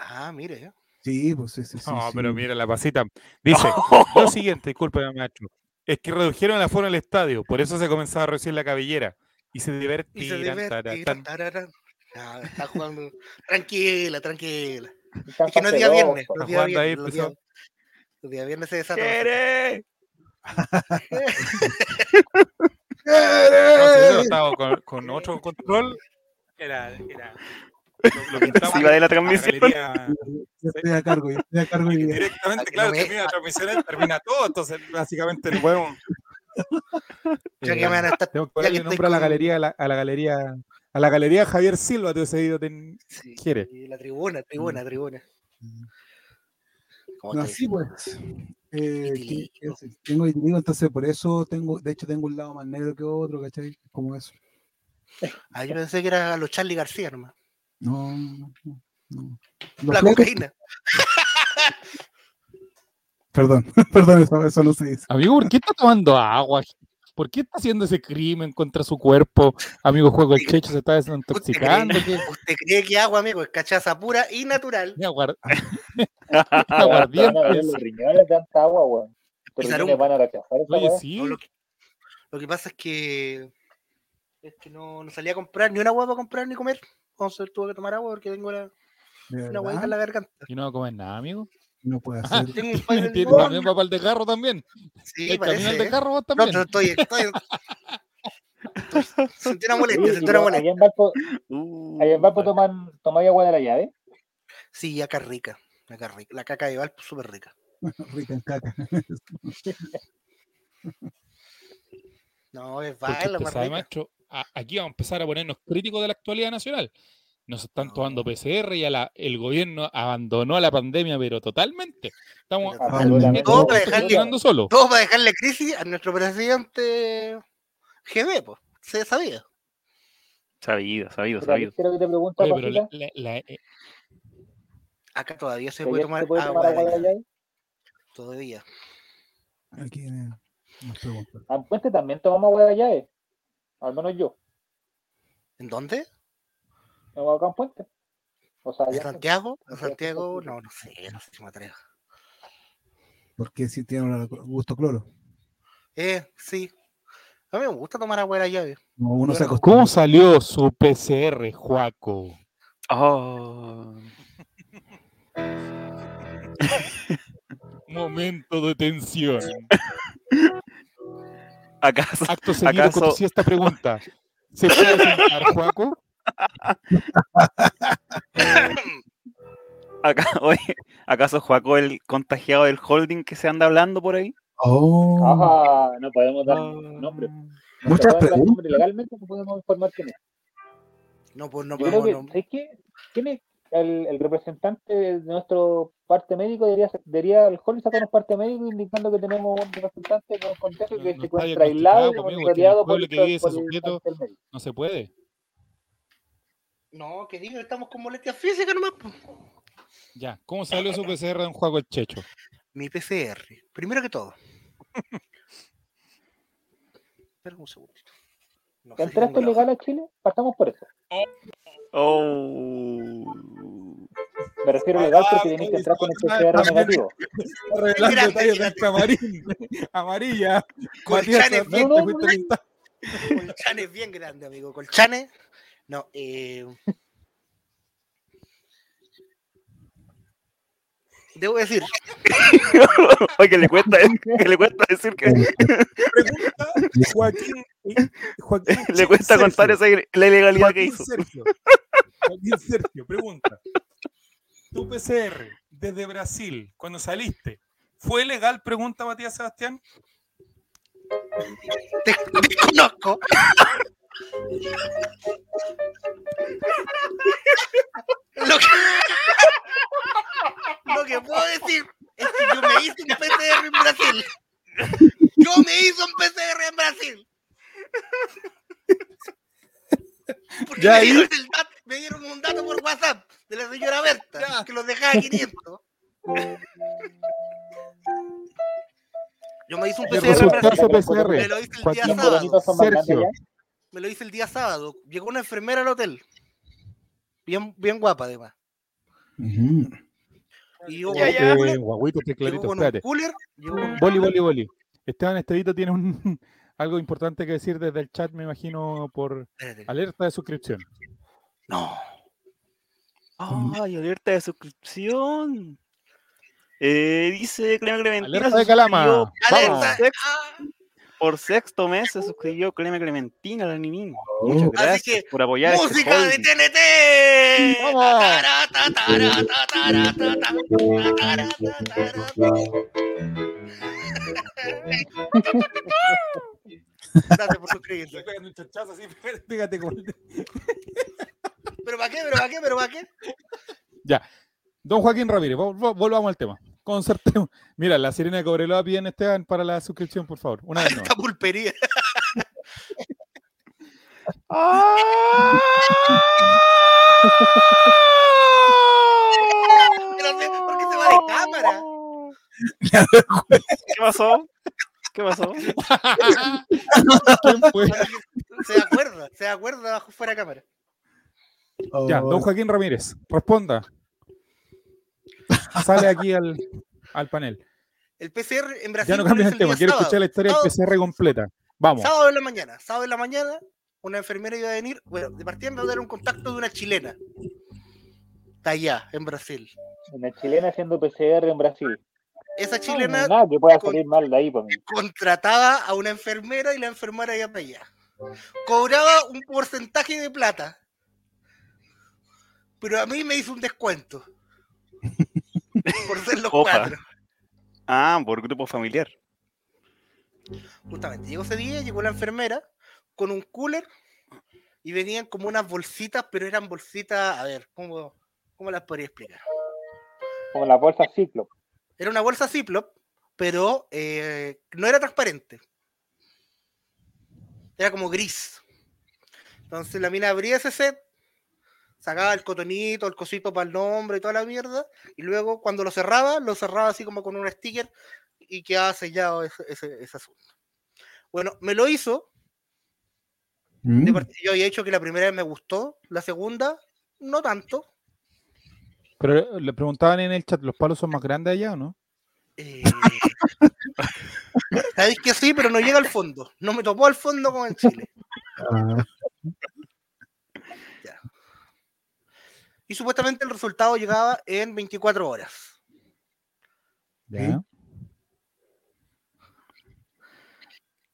Ah, mire, ¿eh? sí, pues sí, sí, sí. No, sí. pero mira la pasita. Dice, lo [laughs] siguiente, disculpe, maestro. Es que redujeron la forma del estadio, por eso se comenzaba a reducir la cabellera. Y se divertirán. Ah, está jugando. Tranquila, tranquila. Está Es que no es día viernes. No Está es día jugando ahí, viernes. Los empezó. días, los días viernes se desatan. ¡Quiere! ¡Jere! [laughs] No, con, con otro control, era. era lo, lo [laughs] pintamos Encima de la transmisión. galería Yo estoy a cargo, yo estoy a cargo. y- directamente, claro, no me- termina la transmisión, termina todo, entonces básicamente no podemos. Ya que me van a estar. Tengo que ponerle nombre a la galería, a la, a la galería, a la galería Javier Silva, te he seguido ten- Sí, quiere. La tribuna, tribuna, tribuna. ¿Cómo No, sí, pues. Eh, tengo vitiligo, entonces por eso tengo, de hecho tengo un lado más negro que otro, ¿cachai? Como eso. Ah, yo pensé que era los Charlie García nomás. No, no, no, La flacos- cocaína. [laughs] Perdón, [laughs] perdón, eso, eso no se dice. Amigo, ¿por qué está tomando agua? ¿Por qué está haciendo ese crimen contra su cuerpo? Amigo, juego el checho, se está desintoxicando. ¿qué? ¿Usted cree que agua, amigo, es cachaza pura y natural? Ni aguar- [laughs] Van a aguardiente. los riñones tanta agua, weón. Rumba. van a rechazar Oye, sí. No, lo, que, lo que pasa es que es que no, no salía a comprar ni una agua para comprar ni comer. Entonces tuve que tomar agua porque tengo la, ¿De una verdad? en la garganta. Y no va a comer nada, amigo. No puede [laughs] el [laughs] Tiene limón. también va para el de carro también. Sí, ¿El parece. de carro vos No, también? no, estoy, estoy, estoy- Sentí una molestia, sentí una molestia. allá en Valpo, Uh, allá en Valpo toman, tomáis agua de la llave. Sí, acá es rica. Acá es rica. La caca de Valpo es súper rica. [laughs] Rica en caca. No, es más sabe, rica. maestro, a- aquí vamos a empezar a ponernos críticos de la actualidad nacional. Nos están No. tomando PCR y a la- el gobierno abandonó la pandemia, pero totalmente. Estamos. Todo para dejarle- solo. Todo para dejarle crisis a nuestro presidente GB, pues. Se sabía. Sabido, sabido, sabido. quiero que te pregunte, Oye, pero Pajita, la- la- la- eh, Acá todavía se ¿que puede tomar se puede tomar agua agua de? Todavía. Aquí eh, nos preguntan. En Puente también tomamos agua de la llave. Al menos yo. ¿En dónde? En Puente. O sea, ¿En Santiago? ¿En Santiago. No, no sé, no sé si me atrevo. Porque si tiene un gusto cloro. Eh, sí. A mí me gusta tomar agua de la llave. No, uno se. ¿Cómo salió su PCR, Juaco? Oh, [laughs] Momento de tensión. [laughs] ¿Acaso, Acto seguido ¿Acaso- con esta pregunta. ¿Se puede sentar, Juaco? [laughs] acá, oye, ¿acaso Juaco el contagiado del holding que se anda hablando por ahí? Oh, Ajá, no podemos dar Ah, nombre. No Muchas dar preguntas. nombre, Legalmente no podemos informar quién es. No, pues no Yo podemos. que, no- ¿sabes qué? ¿Quién es el, el representante de nuestro parte médico? Debería, debería el Holly sacarnos parte médico indicando que tenemos un representante con contagio No- que no se encuentra aislado y monitoreado que el por, pueblo que el- vive por el sujeto-. No se puede. No, que digo, estamos con molestias físicas nomás. Ya, ¿cómo salió su PCR de un Juaco el Checho? Mi PCR. Primero que todo. [laughs] Espera un segundito. No sé si ¿Entraste tengo la legal a Chile? Partamos por eso. Oh. Me refiero legal porque tenés que entrar con el PCR negativo. Revelando del camarín. Amarilla. Colchanes bien- no, no. Colchanes bien grande, amigo. Colchanes. No, eh. Debo decir, [laughs] Oye, que le cuesta, que le cuesta decir que Pregunta Joaquín. Joaquín [laughs] le cuesta Sergio. contar esa la ilegalidad que Joaquín hizo. Sergio. Joaquín Sergio, pregunta. Tu PCR desde Brasil, cuando saliste, ¿fue legal? Pregunta Matías Sebastián. te desconozco. [laughs] Lo que, lo que puedo decir es que yo me hice un PCR en Brasil. Yo me hice un PCR en Brasil. Porque Ya me, dieron el dat- me dieron un dato por WhatsApp de la señora Berta, Ya. que los dejaba 500. Yo me hice un ¿Qué PCR en Brasil. PCR? Me lo hice el día Joaquín sábado. Sergio. Me lo hice el día sábado. Llegó una enfermera al hotel. Bien, bien guapa, además. Ujú. Y yo, Eh, guaguito, espérate. cooler, Boli, boli, boli. Esteban Estevito tiene un, [laughs] algo importante que decir desde el chat, me imagino, por alerta de suscripción. No. Ay, alerta de suscripción. Eh, dice Clementina. Alerta de Calama. suscribió. Alerta. Por sexto mes se suscribió Clema Clementina, la niña. Muchas Oh. gracias que, por apoyar este música de. TNT. Gracias por suscribirse. Fíjate cómo- ¿Pero para qué? ¿Pero para qué? ¿Pero para qué? Don Joaquín Ramírez, vol- vol- volvamos al tema. Concertemos. [laughs] Mira, la sirena de Cobreloa piden Esteban para la suscripción, por favor. Una vez. Esta pulpería. Se- ¿por qué se va de cámara? [laughs] ¿Qué pasó? ¿Qué pasó? Se acuerda, se acuerda bajo fuera de cámara. Ya, Oh, don Joaquín Ramírez, responda. [laughs] Sale aquí al, al panel. El PCR en Brasil. Ya no cambies el tema, quiero sábado. escuchar la historia del PCR completa. Vamos. Sábado en la mañana, sábado en la mañana, una enfermera iba a venir. Bueno, de partida me va a dar un contacto de una chilena. Está allá, en Brasil. Una chilena haciendo PCR en Brasil. Esa No, chilena nada que pueda con- salir mal de ahí para mí. contrataba a una enfermera y la enfermera iba para allá. Cobraba un porcentaje de plata. Pero a mí me hizo un descuento. [laughs] [laughs] Por ser los Opa. cuatro. Ah, por grupo familiar. Justamente. Llegó ese día, llegó la enfermera con un cooler y venían como unas bolsitas, pero eran bolsitas, a ver, ¿cómo, cómo las podría explicar? Como la bolsa ciclo. Era una bolsa Ziploc, pero eh, no era transparente. Era como gris. Entonces la mina abría ese set, sacaba el cotonito, el cosito para el nombre y toda la mierda, y luego cuando lo cerraba, lo cerraba así como con un sticker y quedaba sellado ese, ese- ese asunto. Bueno, me lo hizo. mm, de Yo había dicho que la primera vez me gustó, la segunda, no tanto. Pero le preguntaban en el chat, ¿los palos son más grandes allá o no? Eh, [laughs] Sabéis que sí, pero no llega al fondo. No me topó al fondo como en Chile. ah, Y supuestamente el resultado llegaba en 24 horas. Ya.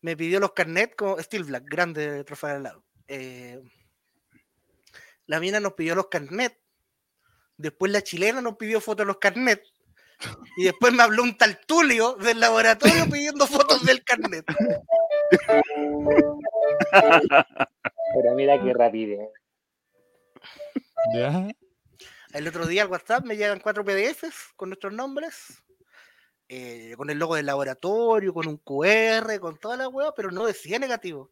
Me pidió los carnets como Steel Black, grande trofeo al lado. Eh, la mina nos pidió los carnets. Después la chilena nos pidió fotos de los carnets. Y después me habló un tal Tulio del laboratorio pidiendo fotos del carnet. Pero mira qué rapidez. Ya. El otro día al WhatsApp me llegan cuatro PDFs con nuestros nombres, eh, con el logo del laboratorio, con un QR, con toda la hueá, pero no decía negativo.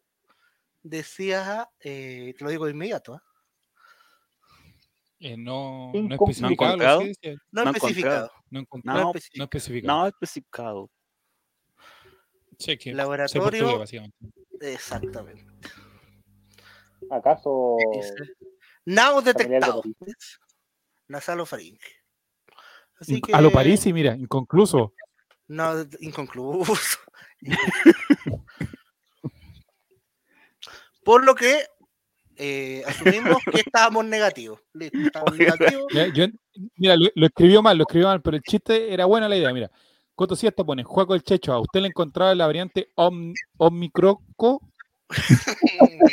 Decía, eh, te lo digo de inmediato, ¿ah? Eh, no, no especificado. ¿No han lo que decía. no No especificado. No, No, no especificado. No especificado. Sí, que Laboratorio- portugués, básicamente. Exactamente. ¿Acaso Now de detectado. Nasalofaringe. Así que. A lo Parisi, mira, inconcluso. No, inconcluso. [laughs] Por lo que eh, asumimos que estábamos negativos. Listo, [laughs] estábamos negativos. [laughs] Yo- mira, lo, lo escribió mal, lo escribió mal, pero el chiste era buena la idea. Mira, Coto Siesta pone, Juaco el Checho, a usted le encontraba la variante Om, Omicroco,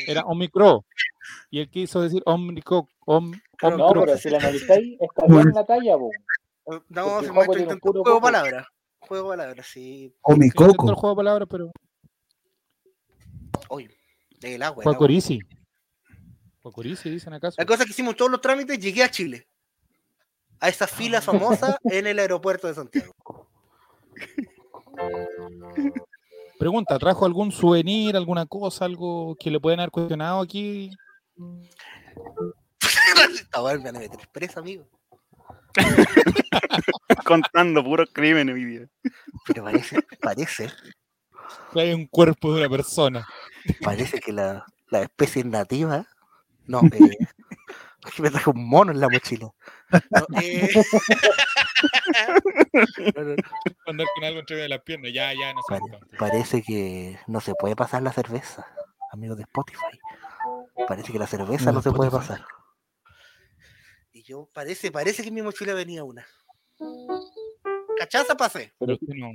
era Omicro. Y él quiso decir Omicro, Om, Pero No, pero si la [laughs] analizáis, está bien la talla, po. No, Porque se tiene un juego de coco. palabras. Juego de palabras, sí. o mi Intentó el coco. juego de palabras, pero Hoy, el agua. Fue Corisi, dicen acaso. La cosa es que hicimos todos los trámites, llegué a Chile. A esa fila famosa [laughs] en el aeropuerto de Santiago. Pregunta, ¿trajo algún souvenir, alguna cosa, algo que le pueden haber cuestionado aquí? Ahora me van a meter presa, amigo. [laughs] Contando puros crímenes hoy día. Pero parece, parece, Trae un cuerpo de una persona. parece que la, la especie nativa. No, eh, que me trajo un mono en la mochila. No, eh, [laughs] no, no, Andar con algo entre las piernas, ya, ya, no sé. pare- parece que no se puede pasar la cerveza, amigos de Spotify. Parece que la cerveza No, no se puede pasar. Yo, parece, parece que en mi mochila venía una. Cachaza pasé. Pero usted no.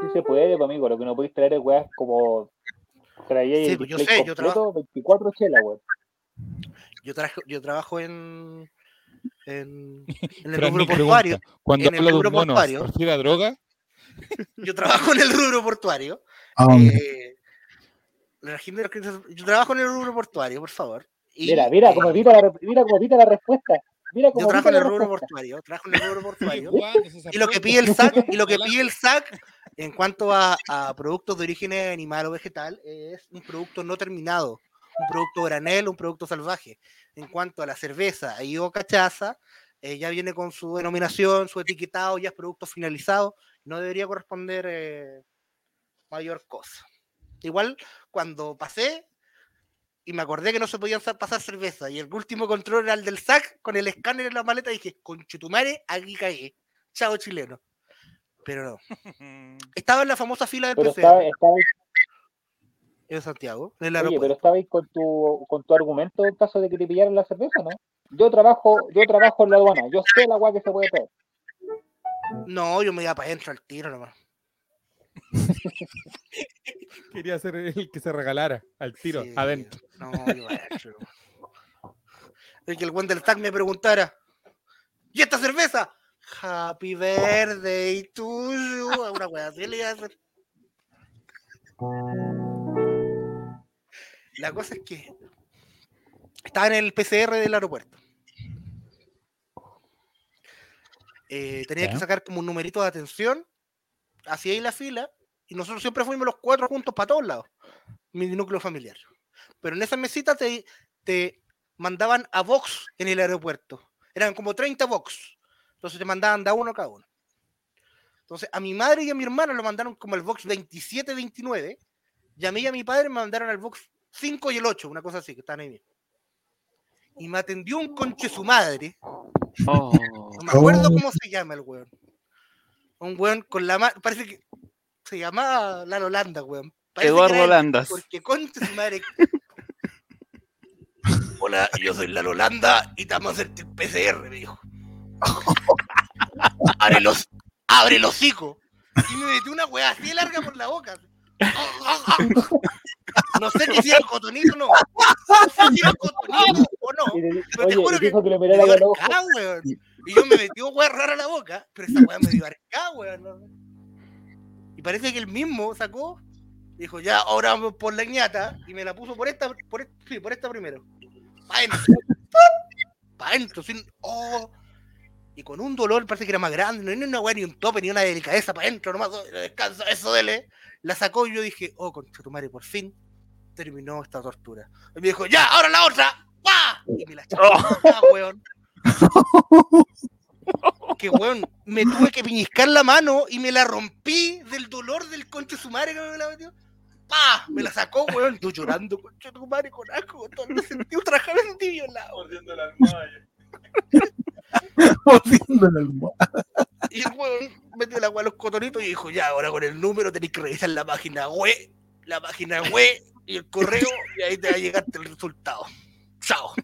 Sí se puede, pues, amigo. Lo que no podéis traer es weas como. Traía Sí, pues, yo sé, yo completo, 24 chelas, weón. Yo, trajo, yo trabajo en, en, en el rubro portuario. cuando en el habla de un rubro mono, portuario. ¿se refiere a droga? Yo trabajo en el rubro portuario. Hombre. Eh, yo trabajo en el rubro portuario, por favor. Y, Mira, mira eh, cómo evita la, mira cómo evita la respuesta. Mira Yo trabajo en el rubro [laughs] portuario, trabajo en el rubro portuario. ¿Cuándo se Y lo que pide el SAC, y lo que pide el SAC en cuanto a, a productos de origen animal o vegetal es un producto no terminado, un producto granel, un producto salvaje. En cuanto a la cerveza y o cachaza, eh, ya viene con su denominación, su etiquetado, ya es producto finalizado, no debería corresponder eh, mayor cosa. Igual cuando pasé y me acordé que no se podían sa- pasar cerveza y el último control era el del SAC con el escáner en la maleta, dije, conchetumare, aquí caí. Chao chileno. Pero no. [laughs] Estaba en la famosa fila de Pero PCR estaba, estaba, en Santiago, en el oye, pero estaba ahí con tu, con tu argumento en caso de que te pillaran la cerveza, ¿no? Yo trabajo, yo trabajo en la aduana, yo sé la agua que se puede traer. No, yo me iba para adentro al tiro nomás. [laughs] Quería ser el que se regalara al tiro, Sí, adentro. No. Es [laughs] que el buen del TAC me preguntara, ¿y esta cerveza? Happy birthday to you. Una wea así le iba a hacer. La cosa es que estaba en el PCR del aeropuerto. Eh, tenía que sacar como un numerito de atención. Hacía ahí la fila. Y nosotros siempre fuimos los cuatro juntos para todos lados. Mi núcleo familiar. Pero en esa mesita te, te mandaban a Vox en el aeropuerto. Eran como 30 Vox. Entonces te mandaban de a uno cada uno. Entonces a mi madre y a mi hermana lo mandaron como el Vox 27-29. Y a mí y a mi padre me mandaron al Vox 5 y el 8, una cosa así, que están ahí bien. Y me atendió un conche su madre. Oh, No me acuerdo Oh. cómo se llama el weón. Un weón con la mano. Parece que se llamaba La Holanda, weón. Parece Eduardo Landas. Porque concha su madre. Hola, yo soy La Holanda y te vamos a hacerte el PCR, me dijo. [laughs] Abre los, abre el hocico. Y me metió una weá así larga por la boca. [laughs] No sé si era cotonito o no. No sé si era cotonito o no. Pero te oye, juro que dijo que le me dio los arcada, weón. Y yo me metió weá rara a la boca, pero esa weá me dio arcada, weón. Parece que el mismo sacó, dijo, ya, ahora vamos por la ñata, y me la puso por esta, por, sí, por esta primero. Pa' dentro. [laughs] Pa' dentro, sin, oh. Y con un dolor, parece que era más grande, no era una weá ni un tope, ni una delicadeza para adentro, nomás, oh, descansa, eso dele. La sacó y yo dije, oh, concha tu madre, por fin terminó esta tortura. Y me dijo, ya, ahora la otra, ¡pa! Y me la [laughs] echó, ah, weón. [laughs] Que weón, me tuve que piñiscar la mano y me la rompí del dolor del conche su madre que me la metió. ¡Pa! Me la sacó, weón. Yo llorando, conche tu madre, con asco. Todo me sentí ultrajado, me sentí violado. [laughs] Mordiendo la almohada. Y el weón metió la agua a los cotonitos y dijo, ya, ahora con el número tenéis que revisar la página web, la página web y el correo, y ahí te va a llegar el resultado. Chao.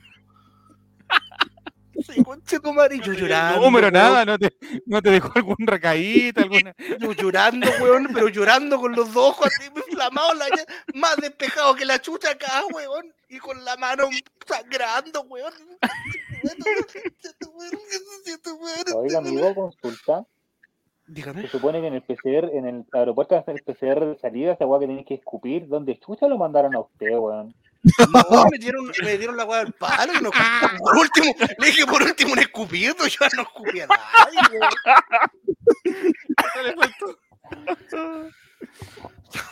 Sí, conche tu madre, y yo llorando. número, weón. nada, no te, no te dejó algún recaíto, alguna. Yo llorando, weón, pero llorando con los dos ojos así inflamados, la más despejado que la chucha acá, weón, y con la mano sangrando, weón. Oiga, amigo, consulta. Dígame. Se supone que en el PCR, en el aeropuerto hacer el PCR de salida, esa weá que tenés que escupir, ¿dónde chucha lo mandaron a usted, weón? No, me dieron, me dieron la weá del palo y no Por último, le dije por último un escupido, yo no escupía a nadie, le faltó.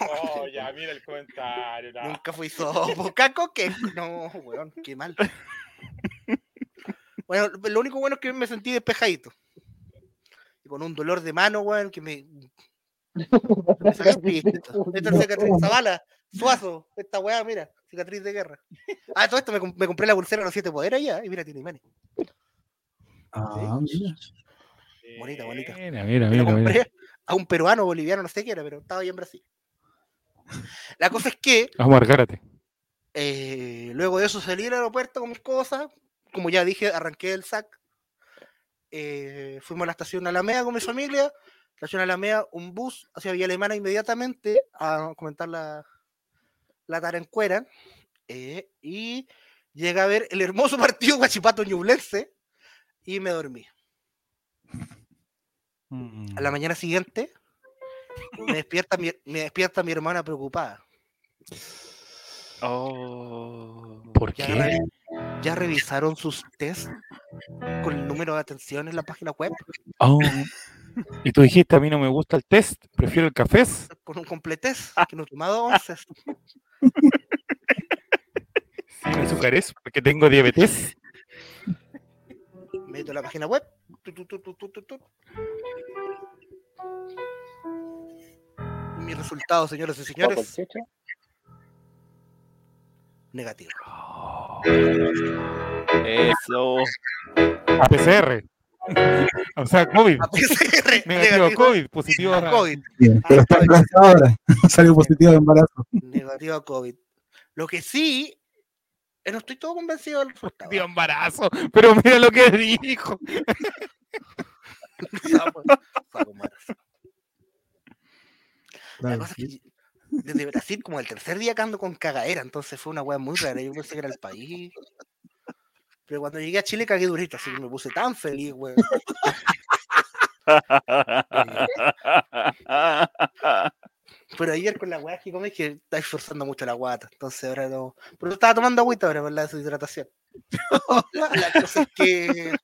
Oh, ya, mira el comentario. no. Nunca fui sopo. Caco, que no, weón, qué mal. Bueno, lo único bueno es que me sentí despejadito. Y con un dolor de mano, weón, que me. Esta es cicatriz. Zavala, Suazo, esta weá, mira, cicatriz de guerra. Ah, todo esto me, com- me compré la pulsera de los siete poderes allá, y mira, tiene imanes. Ah, mira. Bonita, bonita. Mira, mira, Me lo mira. mira. compré a un peruano, boliviano, no sé qué era, pero estaba ahí en Brasil. La cosa es que Vamos. Eh, luego de eso salí al aeropuerto con mis cosas. Como ya dije, arranqué el SAC. Eh, fuimos a la estación Alameda con mi familia. La estación Alameda, un bus hacia Villa Alemana inmediatamente a comentar la, la tarancuera. Eh, y llegué a ver el hermoso partido Guachipato Ñublense y me dormí. A la mañana siguiente me despierta mi, me despierta mi hermana preocupada. oh. ¿Por Y agarra, qué? el, ¿Ya revisaron sus test con el número de atención en la página web? Oh. Y tú dijiste, a mí no me gusta el test, prefiero el café. Por un completez, que no he tomado once. [laughs] Sin azúcares, porque tengo diabetes. Meto la página web. tu, tu, tu, tu, tu, tu, tu. Mi resultado, señoras y señores, negativo. Eso. A PCR. O sea, COVID. A PCR, Negativo a COVID, positivo a COVID. Bien, pero está embarazada ahora. [laughs] Salió positivo de embarazo. Negativo a COVID. Lo que sí, eh, no estoy todo convencido del resultado. a embarazo. Pero mira lo que dijo. [laughs] La cosa es que desde Brasil, como el tercer día que ando con cagadera, entonces fue una weá muy rara. Yo pensé que era el país. Pero cuando llegué a Chile cagué durito, así que me puse tan feliz, weón. Pero ayer con la weá que comí, que está esforzando mucho la guata. Entonces ahora no. Pero estaba tomando agüita ahora por la deshidratación. la cosa es que.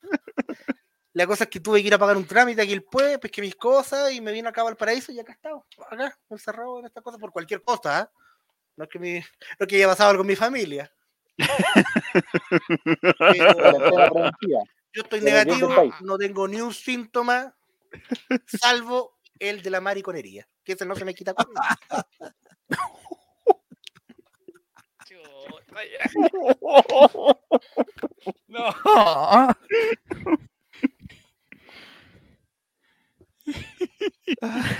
La cosa es que tuve que ir a pagar un trámite aquí el pueblo, pesqué mis cosas y me vine acá al paraíso y acá estaba, acá, encerrado en esta cosa por cualquier cosa, ¿ah? No que, mi, no es que haya pasado algo con mi familia. [laughs] Yo estoy negativo, no tengo ni un síntoma, salvo el de la mariconería, que ese no se me quita con nada. No.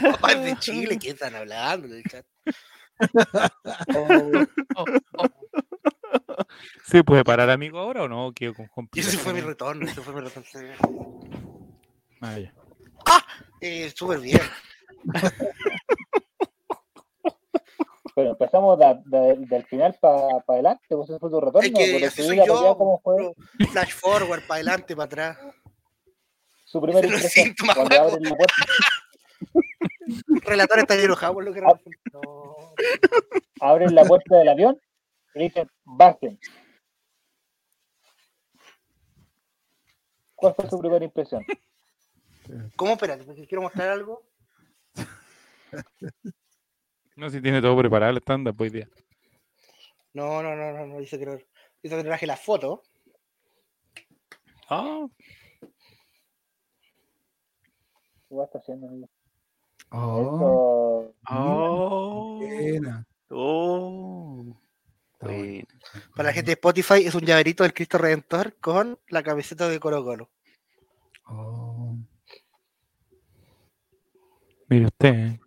Papás de [laughs] Chile, ¿qué están hablando? en el chat? [laughs] ¿Se puede parar, amigo, ahora o no? Y ese fue mi retorno, ese fue mi retorno. sí. Ah, ya. Eh, Súper bien. [laughs] Pero empezamos del final para adelante, pues ese fue tu retorno. Es que pero así tu soy yo. ¿cómo fue puro Flash forward, para adelante, para atrás. su primera [laughs] Los impresión? Cuando abren la puerta, [laughs] Relator está enojado por lo que Ah. No. abren la puerta del avión y dicen, bajen. ¿Cuál fue su primera impresión? ¿Cómo? Espérate, porque quiero mostrar algo. No, si tiene todo preparado el stand-up hoy día. No, no, no, no, no, dice que no. Dice que traje la foto. Ah, ¿Qué está haciendo, amigo? Oh, Eso- Oh. Oh. Bueno. Para la gente de Spotify es un llaverito del Cristo Redentor con la camiseta de Colo Colo. Oh, mire usted, ¿eh?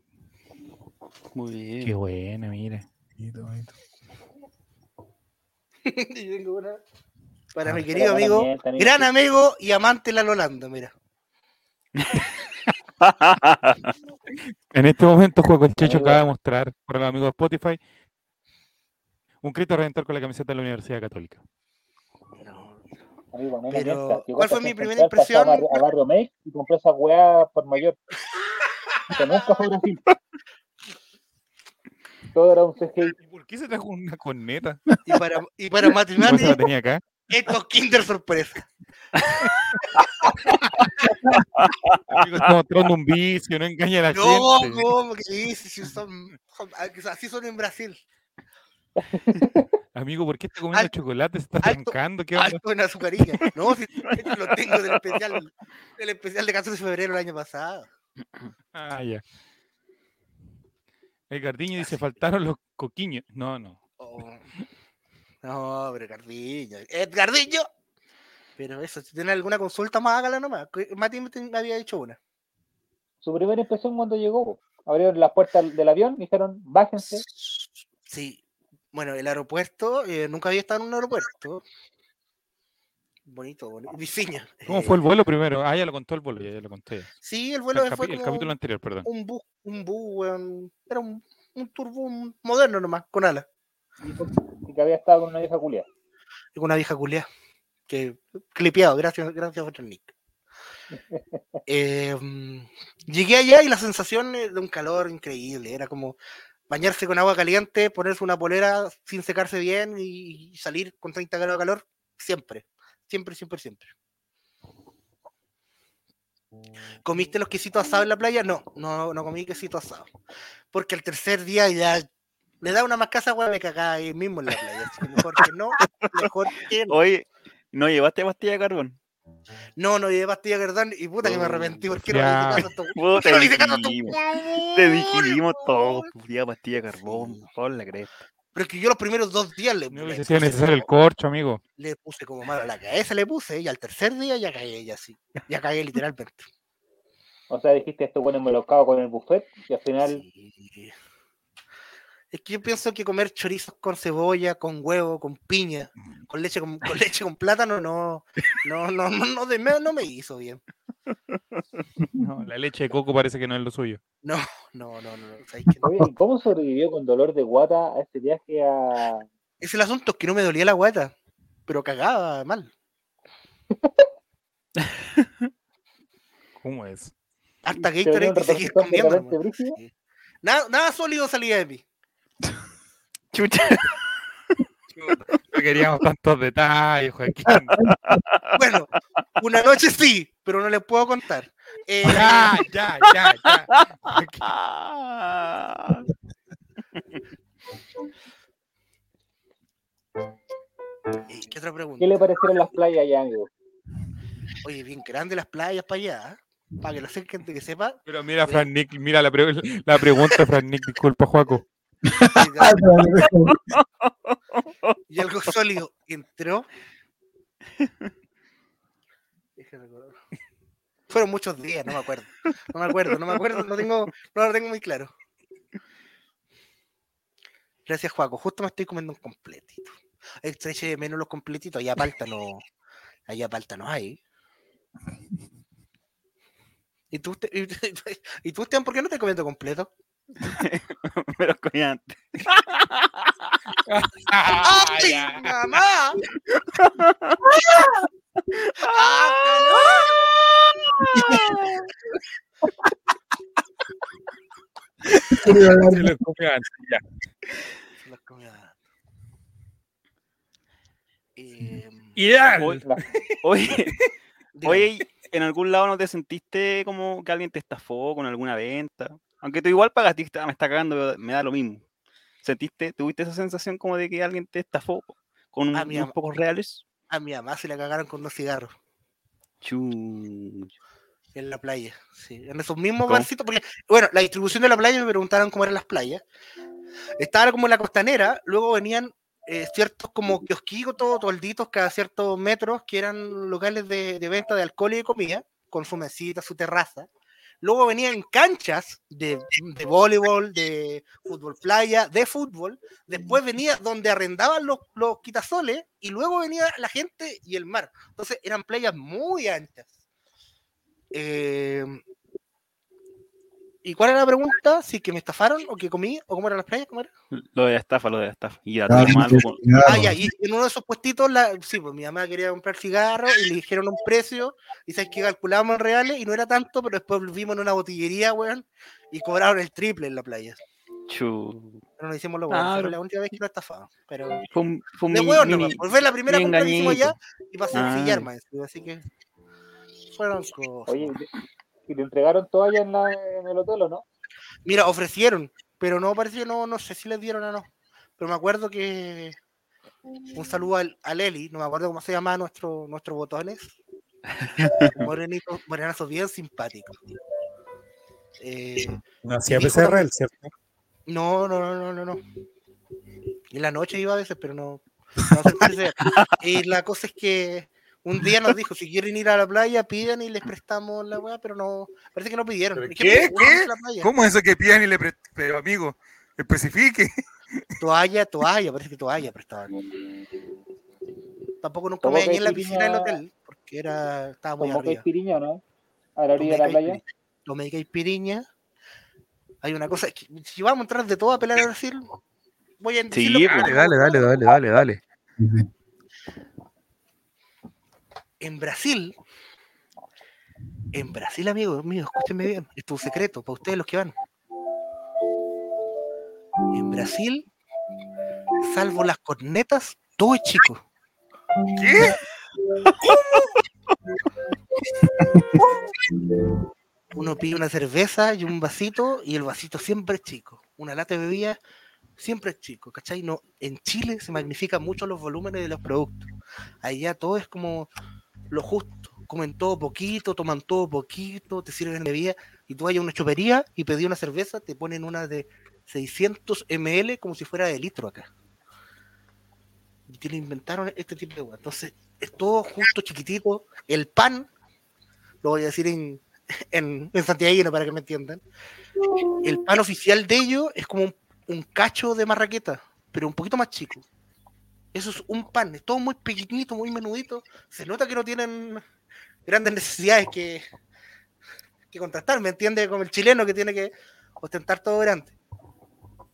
Muy bien. Qué buena, mire. bonito, bonito. [laughs] Una Para Ah, mi querido amigo, gran amigo y amante la Lolanda, mira. [laughs] En este momento, Juego el Checho acaba de mostrar para los amigos de Spotify un Cristo Redentor con la camiseta de la Universidad Católica. No. Amigo, no Pero, ¿cuál fue mi primera impresión? A Barrio Make y compré esa weá por mayor. [laughs] Que nunca fue Brasil. Todo era un CGI. ¿Y por qué se trajo una corneta? Y para, y para [laughs] ¿Cómo se la Matimati, tenía acá? estos Kinder sorpresa. Está mostrando un vicio, no engaña a la No, gente. ¿cómo que dices? Si son, son- así son en Brasil. Amigo, ¿por qué está comiendo Alto- chocolate? ¿Se está alto- arrancando? ¿Qué onda? Alto en azucarilla. No, si esto lo tengo del especial, del especial de 14 de febrero del año pasado. Ah, ya. El Gardiño dice, faltaron los coquiños. No, no. Oh. No, pero Cardiño. Edgardiño. Pero eso, si tiene alguna consulta más, hágala nomás. Mati me había dicho una. Su primera impresión cuando llegó, abrieron las puertas del avión dijeron, bájense. Sí. Bueno, el aeropuerto, eh, nunca había estado en un aeropuerto. Bonito, bonito. Viseña. [laughs] ¿Cómo eh, fue el vuelo primero? Ah, ya lo contó el vuelo, ya, ya lo conté. Sí, el El, vuelo capi- fue el como capítulo anterior, perdón. un bus, un bus, weón. Era un, un turbo moderno nomás, con alas. Y que había estado con una vieja culia. Y con una vieja culia. Que clipeado, gracias, gracias por el nick. [laughs] Eh, mm, llegué allá y la sensación eh, de un calor increíble. Era como bañarse con agua caliente, ponerse una polera sin secarse bien y, salir con 30 grados de calor. siempre, siempre, siempre, siempre. ¿Comiste los quesitos asados en la playa? No, no, no comí quesito asado. Porque el tercer día ya le da una más casa, weón, me cagaba ahí mismo en la playa. Mejor que no, mejor que no. Oye, ¿no llevaste pastilla de carbón? No, no llevé pastilla cardán y puta que me arrepentí porque no le Ya. Puta, ¿Por qué no le hice caso a estos dijimos, Te dijimos todo, weón? puría pastilla de carbón, por la cresta. Pero es que yo los primeros dos días le, No le puse necesario el como- corcho, amigo. le puse como la cabeza, le puse, y al tercer día ya cagué, ya sí. Ya cagué literalmente. O sea, dijiste esto bueno me lo cago con el buffet y al final Sí. Es que yo pienso que comer chorizos con cebolla, con huevo, con piña, con leche con, con leche con plátano, no, no, no, no, no, de- me- no me hizo bien. [laughs] No, la leche de coco parece que no es lo suyo. No, no, no, no. No. Oye, ¿y cómo sobrevivió con dolor de guata a este viaje a. Es el asunto, es que no me dolía la guata, pero cagaba mal. [laughs] ¿Cómo es? Harta ¿Te venía Gatorade un y seguir retorcijón de comiendo. Nada, nada sólido salía de mí. Chucha. No queríamos tantos detalles, Joaquín. Bueno, una noche sí, pero no les puedo contar. Eh, Ya, ya, ya, ya. Eh, ¿Qué otra pregunta? ¿Qué le parecieron las playas allá, amigo? Oye, bien grande las playas para allá. ¿eh? Para que la gente que sepa. Pero mira, Fran Nick, mira la, pre- la pregunta, Fran Nick, disculpa, Juaco. [laughs] Y algo sólido entró. Fueron muchos días, no me acuerdo. No me acuerdo, no me acuerdo, no tengo, no lo tengo muy claro. Gracias, Juaco. Justo me estoy comiendo un completito. Estreche de menos los completitos. Allá palta no. Allá palta no hay. ¿Y tú, Este- y, [laughs] y tú, Esteban, por qué no te comiendo completo? [laughs] Ah, ¡Ay, ya. mamá! ¡Ah, Se lo comió antes, ya. Se comió antes. Em, Ideal. Oye, [laughs] ¿en algún lado no te sentiste como que alguien te estafó con alguna venta? Aunque tú igual pagaste, "Ah, me está cagando, me da lo mismo. ¿Sentiste, tuviste esa sensación como de que alguien te estafó con unos pocos reales? A mi mamá se le cagaron con dos cigarros en la playa. Sí, en esos mismos ¿Cómo? barcitos. Porque, bueno, la distribución de la playa me preguntaron cómo eran las playas. Estaba como en la costanera, luego venían eh, ciertos como kiosquitos, todos tolditos cada ciertos metros, que eran locales de, de venta de alcohol y de comida, con su mesita, su terraza. Luego venían canchas de, de voleibol, de fútbol playa, de fútbol. Después venía donde arrendaban los, los quitasoles y luego venía la gente y el mar. Entonces eran playas muy anchas. Eh, ¿Y cuál era la pregunta? ¿Si que me estafaron o que comí o cómo eran las playas? ¿Cómo era? Lo de la estafa, lo de la estafa. Y la Ah, mal, cigarro. Ah, ya, y en uno de esos puestitos, la, sí, pues mi mamá quería comprar cigarros y le dijeron un precio, y sabes que calculábamos en reales y no era tanto, pero después vimos en una botillería, weón, y cobraron el triple en la playa. Chu. Pero no hicimos lo Ah, bueno, fue pero- la única vez que lo estafaban. Pero Fue un, fue un de mini- nomás, pues fue la primera compra que hicimos allá engañito. y pasé Ah, a sillar ya. más encima, así que fueron cosas. Oye, ¿y te entregaron toalla en, la, en el hotel o no? Mira, ofrecieron, pero no parecía, no, no sé si les dieron o no. Pero me acuerdo que un saludo al, a Leli, no me acuerdo cómo se llama nuestro, nuestros botones. [laughs] Morenito, morenazo bien simpático. Eh, No hacía PCR, ¿cierto? no, no, no, no, no, no. En la noche iba a veces, pero no. no se puede ser. y la cosa es que un día nos dijo, si quieren ir a la playa, pidan y les prestamos la weá, pero no, parece que no pidieron. ¿Pero Es que qué? ¿Qué? ¿Cómo es eso que pidan y le pre- Pero amigo, especifique. [laughs] Toalla, toalla, parece que toalla prestaban. Tampoco nunca me ¿Cómo bañé en la que piscina del hotel, porque era, estaba muy que arriba. piriña, ¿no? A la orilla de la playa. Tomé caipiriña. Hay una cosa, es que si vamos a entrar de todo a pelear a Brasil, voy a decir Sí, que pues. Dale, dale, dale, dale, dale. En Brasil, en Brasil, amigos míos, escúchenme bien, esto es un secreto para ustedes los que van. En Brasil, salvo las cornetas, todo es chico. ¿Qué? Uno pide una cerveza y un vasito y el vasito siempre es chico. Una lata de bebida siempre es chico, ¿cachai? No, en Chile se magnifican mucho los volúmenes de los productos. Allá todo es como lo justo. Comen todo poquito, toman todo poquito, te sirven bebida y tú vayas a una chopería y pedí una cerveza, te ponen una de 600 ml como si fuera de litro acá. Y te inventaron este tipo de agua. Entonces, es todo justo, chiquitito. El pan, lo voy a decir [laughs] en, en, santiaguino para que me entiendan. El pan oficial de ellos es como un, un cacho de marraqueta, pero un poquito más chico. Eso es un pan, es todo muy pequeñito, muy menudito. Se nota que no tienen grandes necesidades que, que contrastar, ¿me entiende? Como el chileno que tiene que ostentar todo grande.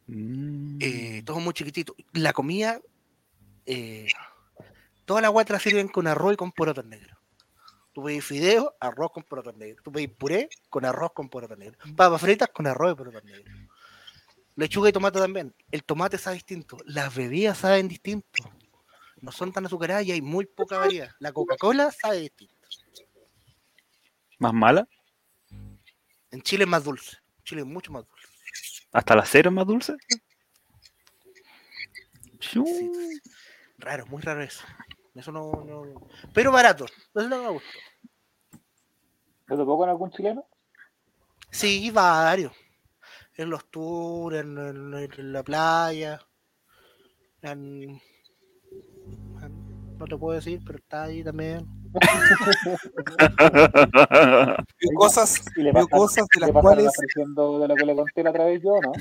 Mm. Eh, todo muy chiquitito. La comida, eh, toda la la sirven con arroz y con porotos negros. Tú pedís fideos, arroz con porotos negros. Tú pedís puré con arroz con porotos negros. Papas fritas con arroz y porotos negros. Lechuga y tomate también. El tomate sabe distinto. Las bebidas saben distinto. No son tan azucaradas y hay muy poca variedad. La Coca-Cola sabe distinto. ¿Más mala? En Chile es más dulce. En Chile es mucho más dulce. ¿Hasta la cero es más dulce? Sí. Raro, muy raro eso. Eso no, no- Pero barato. Eso es lo que me gusta. ¿Te tocó con algún chileno? Sí, varios. En los tours, en, en- en la playa. en- en- no te puedo decir, pero está ahí también. [laughs] Vio cosas, Y le vio pasaron- cosas de las ¿Le cuales ofreciendo de lo que le conté la otra vez yo, no?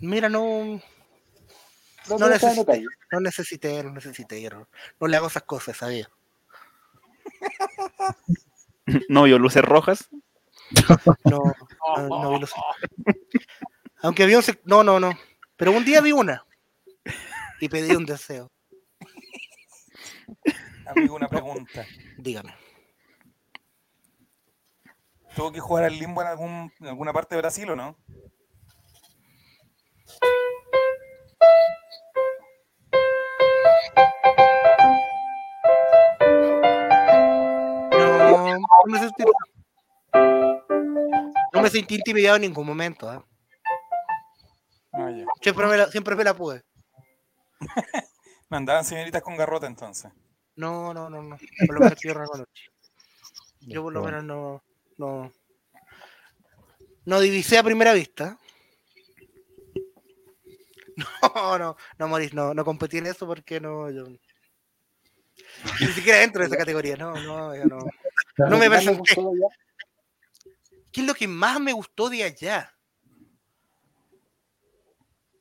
Mira, no, No, No detalle. no necesité, no necesité. No, no le hago esas cosas, ¿sabía? [laughs] no vio luces rojas. [laughs] No, no, no vi los- Aunque había un... sec- No, no, no. Pero un día vi una. Y pedí un deseo. Amigo, una pregunta. Dígame. ¿Tuvo que jugar al limbo en, algún, en alguna parte de Brasil o no? No, no. No me sentí intimidado en ningún momento. ¿ah? Ah. Siempre, me la, siempre me la pude. [laughs] No andaban señoritas con garrota entonces. No, no, no, no. Por lo menos yo. Yo por lo menos no, no, no divisé a primera vista. [laughs] No, no, no, Maurice, no, no competí en eso porque no, yo ni siquiera entro en esa categoría, no, no, yo no. No me presenté. ¿Qué es lo que más me gustó de allá?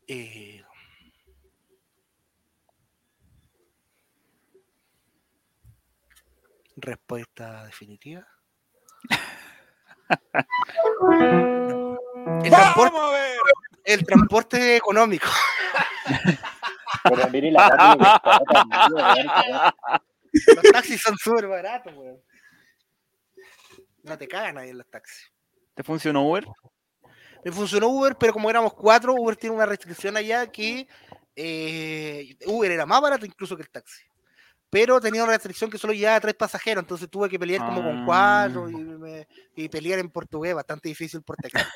Eh, Respuesta definitiva. El transporte, ¡Vamos a ver! el transporte económico. Pero mire la. Los taxis son súper baratos, weón. No te cagan ahí en los taxis. ¿Te funcionó Uber? Me funcionó Uber, pero como éramos cuatro, Uber tiene una restricción allá que eh, Uber era más barato incluso que el taxi. Pero tenía una restricción que solo llevaba tres pasajeros, entonces tuve que pelear como con cuatro y, me- y pelear en portugués, bastante difícil por teclado.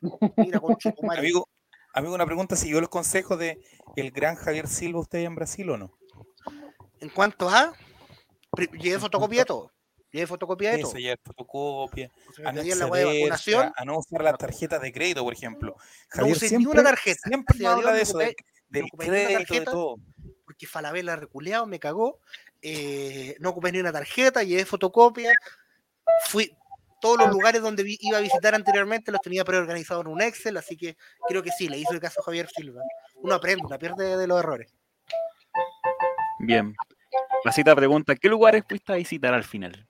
[laughs] Mira. Amigo, amigo, una pregunta, ¿siguió los consejos de el gran Javier Silva usted en Brasil o no? En cuanto a, pri- llevé fotocopia de todo. Llevé fotocopia de todo. Ya fotocopia, a me no pedían la hueá de excederse, vacunación. a no usar las tarjetas de crédito, por ejemplo. No usé ni una tarjeta. siempre nos habla de eso, de- del no una crédito, de tarjeta. todo. porque Falabella reculeado me cagó. eh, no ocupé ni una tarjeta, llevé fotocopia. Fui todos los lugares donde vi- iba a visitar anteriormente los tenía preorganizados en un Excel, así que creo que sí, le hizo el caso a Javier Silva. Uno aprende, uno pierde de los errores. Bien. La cita pregunta, ¿qué lugares fuiste a visitar al final?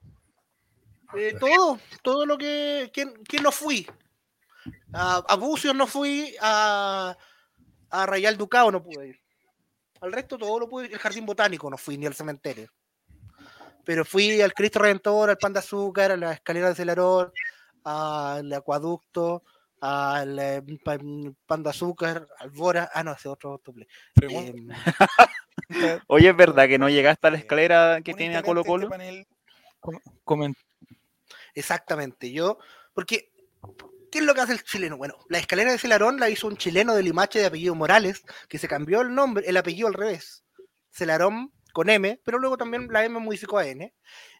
Eh, todo, todo lo que. ¿Quién, quién no fui? A, a Bucios no fui, a, a Rayal Ducado no pude ir. Al resto todo lo pude ir. El jardín botánico no fui, ni al cementerio. Pero fui al Cristo Redentor, al Pan de Azúcar, a la escalera de Celarón, al acueducto, al eh, pan, de azúcar, al Bora. Ah, no, ese otro doble. Pregunta, Em, [laughs] Oye, ¿es verdad que no llegaste a la Eh, escalera que tiene a Colo este Colo? panel- Com- comen- exactamente, yo, porque, ¿qué es lo que hace el chileno? Bueno, la escalera de Celarón la hizo un chileno de Limache de apellido Morales, que se cambió el nombre, el apellido al revés. Celarón con M, pero luego también la M modificó a N.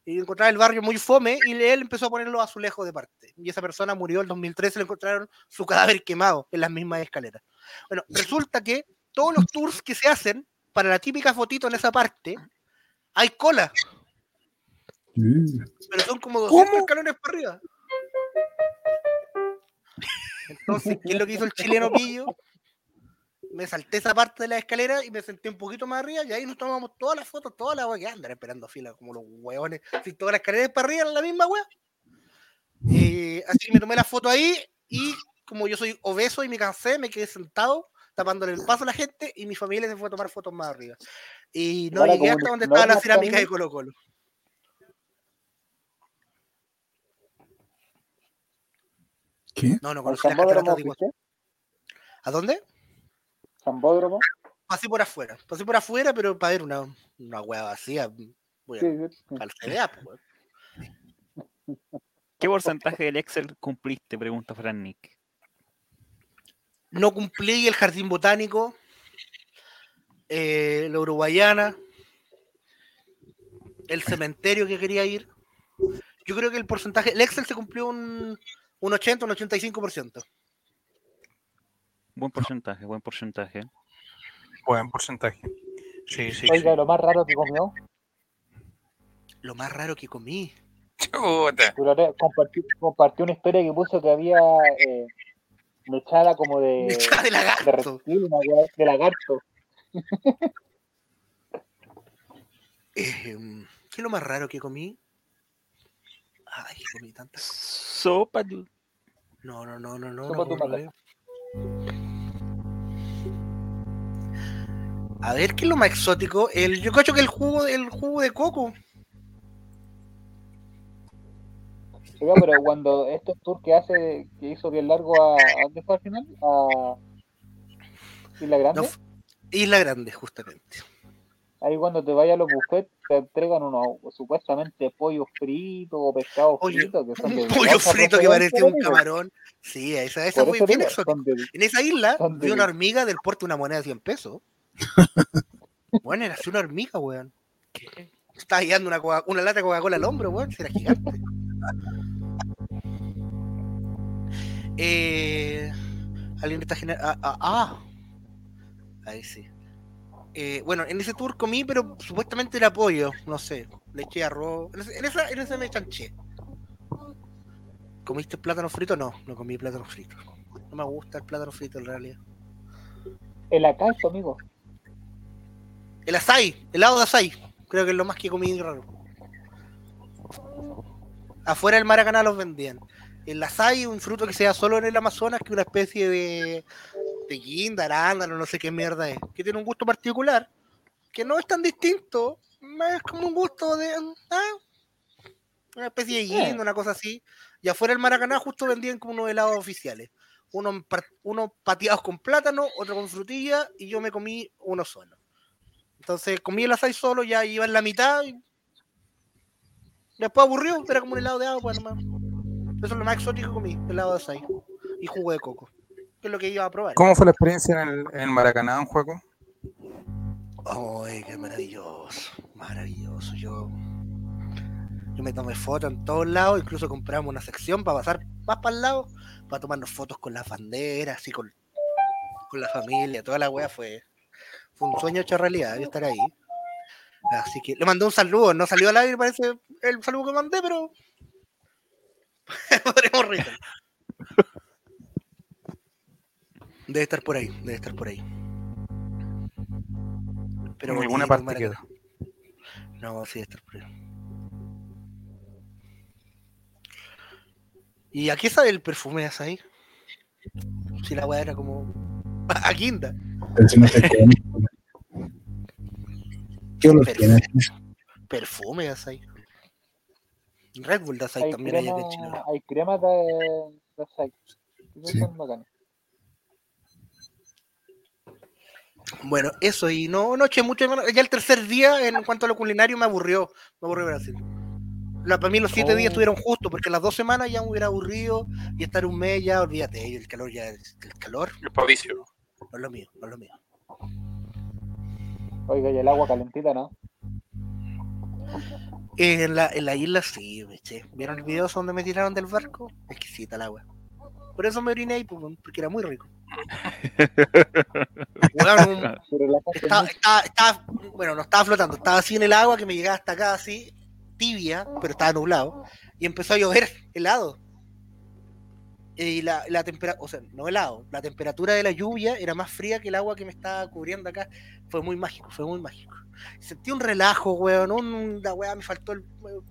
Y encontraba el barrio muy fome y él empezó a poner los azulejos de parte. Y esa persona murió en 2013, le encontraron su cadáver quemado en las mismas escaleras. Bueno, resulta que todos los tours que se hacen para la típica fotito en esa parte, hay cola, Mm. pero son como 200 ¿Cómo? escalones para arriba. Entonces, ¿qué es lo que hizo el chileno Pillo? Me salté esa parte de la escalera y me senté un poquito más arriba y ahí nos tomamos todas las fotos, todas las weas que andan esperando fila como los hueones. Si todas las escaleras para arriba en la misma wea. Eh, así que me tomé la foto ahí y como yo soy obeso y me cansé, me quedé sentado tapándole el paso a la gente y mi familia se fue a tomar fotos más arriba. Y no Ahora, llegué hasta donde no estaba la cerámica de Colo Colo. ¿Qué? No, no ¿Al conocí las cataratas de Iguazú. fuiste? ¿A dónde? ¿Zambódromo? Pasé por afuera. Pasé por afuera, pero para ver una, una hueá vacía. Voy a, Sí, sí. para el CDA, pues. ¿Qué porcentaje del Excel cumpliste? Pregunta Fran Nick. No cumplí el jardín botánico, eh, la uruguayana, el cementerio que quería ir. Yo creo que el porcentaje, el Excel se cumplió un, un 80, un 85%. Buen porcentaje, buen porcentaje. Buen porcentaje. Sí, sí, sí. Oiga, lo más raro que comió, Lo más raro que comí. Chuta. Compartió, compartió una historia que puso que había eh, mechada como de, Mechada de de lagarto. reptil, weá de lagarto. Eh, ¿Qué es lo más raro que comí? Ay, comí tantas Sopa. No, no, no, no, no. Sopa no, tu no, mata. no. A ver, ¿qué es lo más exótico? El, yo cacho que el jugo, el jugo de coco. Oiga, pero cuando estos tours que hace, que hizo bien largo a, ¿a dónde fue al final? A Isla Grande. No, Isla Grande, justamente. Ahí cuando te vayas a los buffets te entregan unos supuestamente pollo frito o pescado Oye, frito que son [laughs] Un pollo frito que parecía un camarón. Sí, esa, esa eso bien de- En esa isla vi una hormiga del de una moneda de 100 pesos. Bueno, era así una hormiga, weón. Estaba guiando una, una lata de Coca-Cola al hombro, weón. Era gigante. Eh, Alguien está generando. Ah, ah, ah. Ahí sí. Eh, bueno, en ese tour comí, pero supuestamente era pollo. No sé. Le eché arroz. En esa, en esa me chanché. ¿Comiste plátano frito? No, no comí plátano frito. No me gusta el plátano frito en realidad. El acaso, amigo. El açaí, helado de açaí. Creo que es lo más que comí raro. Afuera del Maracaná los vendían. El açaí, un fruto que se da solo en el Amazonas, que es una especie de, de guinda, arándano, no sé qué mierda es. Que tiene un gusto particular, que no es tan distinto. Es como un gusto de. ah, una especie de guinda, una cosa así. Y afuera del Maracaná justo vendían como unos helados oficiales. Unos, unos pateados con plátano, otro con frutilla, y yo me comí uno solo. Entonces comí el açaí solo, ya iba en la mitad. Y... Después aburrió, era como un helado de agua nomás. Eso es lo más exótico que comí, helado de açaí. Y jugo de coco. Que es lo que iba a probar. ¿Cómo fue la experiencia en el, en el Maracaná, un juego? Ay, qué maravilloso. Maravilloso. Yo, yo me tomé fotos en todos lados, incluso compramos una sección para pasar más para el lado, para tomarnos fotos con las banderas, así con, con la familia, toda la wea fue, fue un sueño hecho realidad, yo estar ahí. Así que le mandé un saludo, no salió al aire, parece el saludo que mandé, pero [laughs] podremos reír. Debe estar por ahí, debe estar por ahí. Pero en alguna parte. Maracaná. No, sí, debe estar por ahí. ¿Y a qué sabe el perfume de açaí? Si la weá era como. [laughs] A quinta. Pero si no te comes. ¿Qué olor tiene? Perfume de açaí. Red Bull de Hay también hay crema, Chile. hay crema de, de. Esos Sí. son. Bueno, eso, y no, no eché mucho. Ya el tercer día, en cuanto a lo culinario, me aburrió. Me aburrió Brasil. La, para mí los siete días Oh. estuvieron justos, porque las dos semanas ya me hubiera aburrido, y estar un mes ya, olvídate, el calor ya, el calor El pavicio. no es lo mío, no es lo mío. Oiga, y el agua calentita, ¿no? En la, en la isla sí, me eché. ¿Vieron el video donde me tiraron del barco? Exquisita el agua. Por eso me oriné ahí, pues, porque era muy rico. [laughs] Relajaste estaba, mucho. estaba- estaba- bueno, no estaba flotando, estaba así en el agua que me llegaba hasta acá así, tibia, pero estaba nublado, y empezó a llover helado. Y la, la temperatura, o sea, no helado, la temperatura de la lluvia era más fría que el agua que me estaba cubriendo acá. Fue muy mágico, fue muy mágico. Sentí un relajo, weón, un, la weá me faltó el,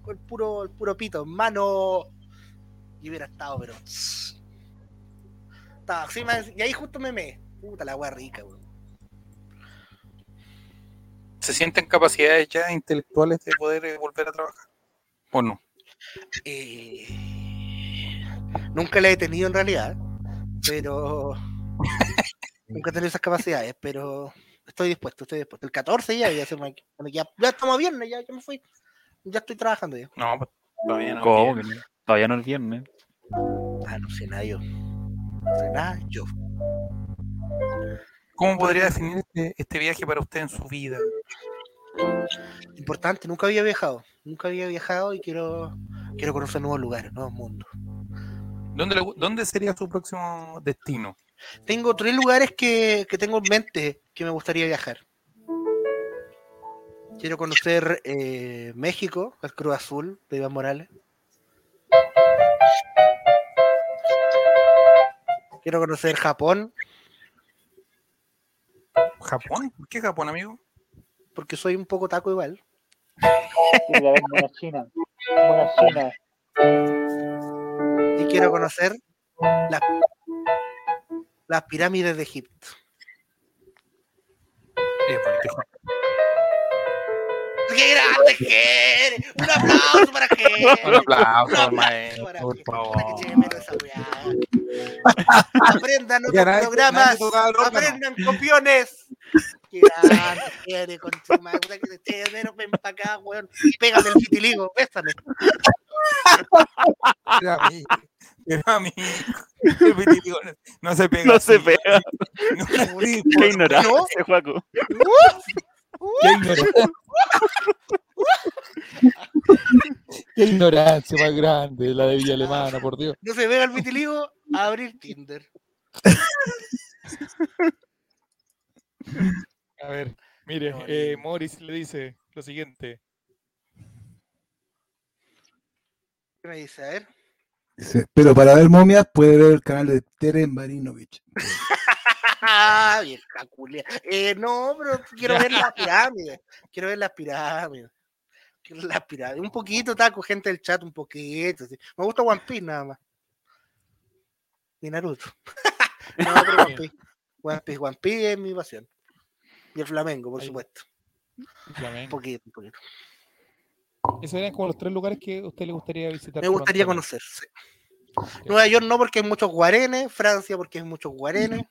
el puro, el puro pito, mano. Y hubiera estado, pero. Estaba así, más- y ahí justo me me. Puta la weá rica, weón. ¿Se sienten capacidades ya intelectuales de poder eh, volver a trabajar? ¿O no? Eh, nunca la he tenido en realidad, pero [laughs] nunca he tenido esas capacidades, pero estoy dispuesto, estoy dispuesto. El 14 ya, ya, se me- bueno, ya, ya estamos a viernes, ya, ya me fui, ya estoy trabajando ya. No, pues, todavía no. ¿Cómo? Todavía no es viernes. Ah, no sé nada ¿Cómo podría definir este, este viaje para usted en su vida? Importante, nunca había viajado, nunca había viajado y quiero, quiero conocer nuevos lugares, nuevos mundos. ¿Dónde, le ¿Dónde sería su próximo destino? Tengo tres lugares que, que tengo en mente que me gustaría viajar. Quiero conocer eh, México, el Cruz Azul de Iván Morales. Quiero conocer Japón, ¿Japón? ¿Por qué Japón, amigo? porque soy un poco taco igual. Una China. Una China. Y quiero conocer las, las pirámides de Egipto. Bonito. ¡Qué grande eres! ¡Un aplauso para que Un aplauso, Un aplauso maestro, para por que- favor. Aprendan otros nadie- programas. Aprendan copiones. Qué [laughs] eres, con tu madre. Que te eche de menos. Ven para acá, weón. Pégame el vitiligo. Bésame. Era a mí. Era a mí. El vitiligo no- se pega. No se pega. No, Sí, Qué ignorante, ¿No? Juaco. Qué ignorancia. Qué ignorancia más grande la de Villa Alemana, por Dios. No se pega el vitiligo. Abrir Tinder. A ver, mire, eh. Morris le dice lo siguiente. ¿Qué me dice? A ver. Dice, pero para ver momias puede ver el canal de Tere Marinovich. [laughs] Ah, vieja culia. Eh, no, pero quiero ver las [laughs] pirámides. Quiero ver las pirámides. Quiero ver las pirámides. Un poquito, taco, gente del chat, un poquito. sí. Me gusta One Piece nada más. Y Naruto. [laughs] no, pero One Piece. One Piece, One Piece es mi pasión. Y el Flamengo, por Ahí. supuesto. Un poquito, un poquito. Esos eran como los tres lugares que a usted le gustaría visitar. Me gustaría prontamente. conocer. sí. Nueva York no porque hay muchos guarenes. Francia porque hay muchos guarenes.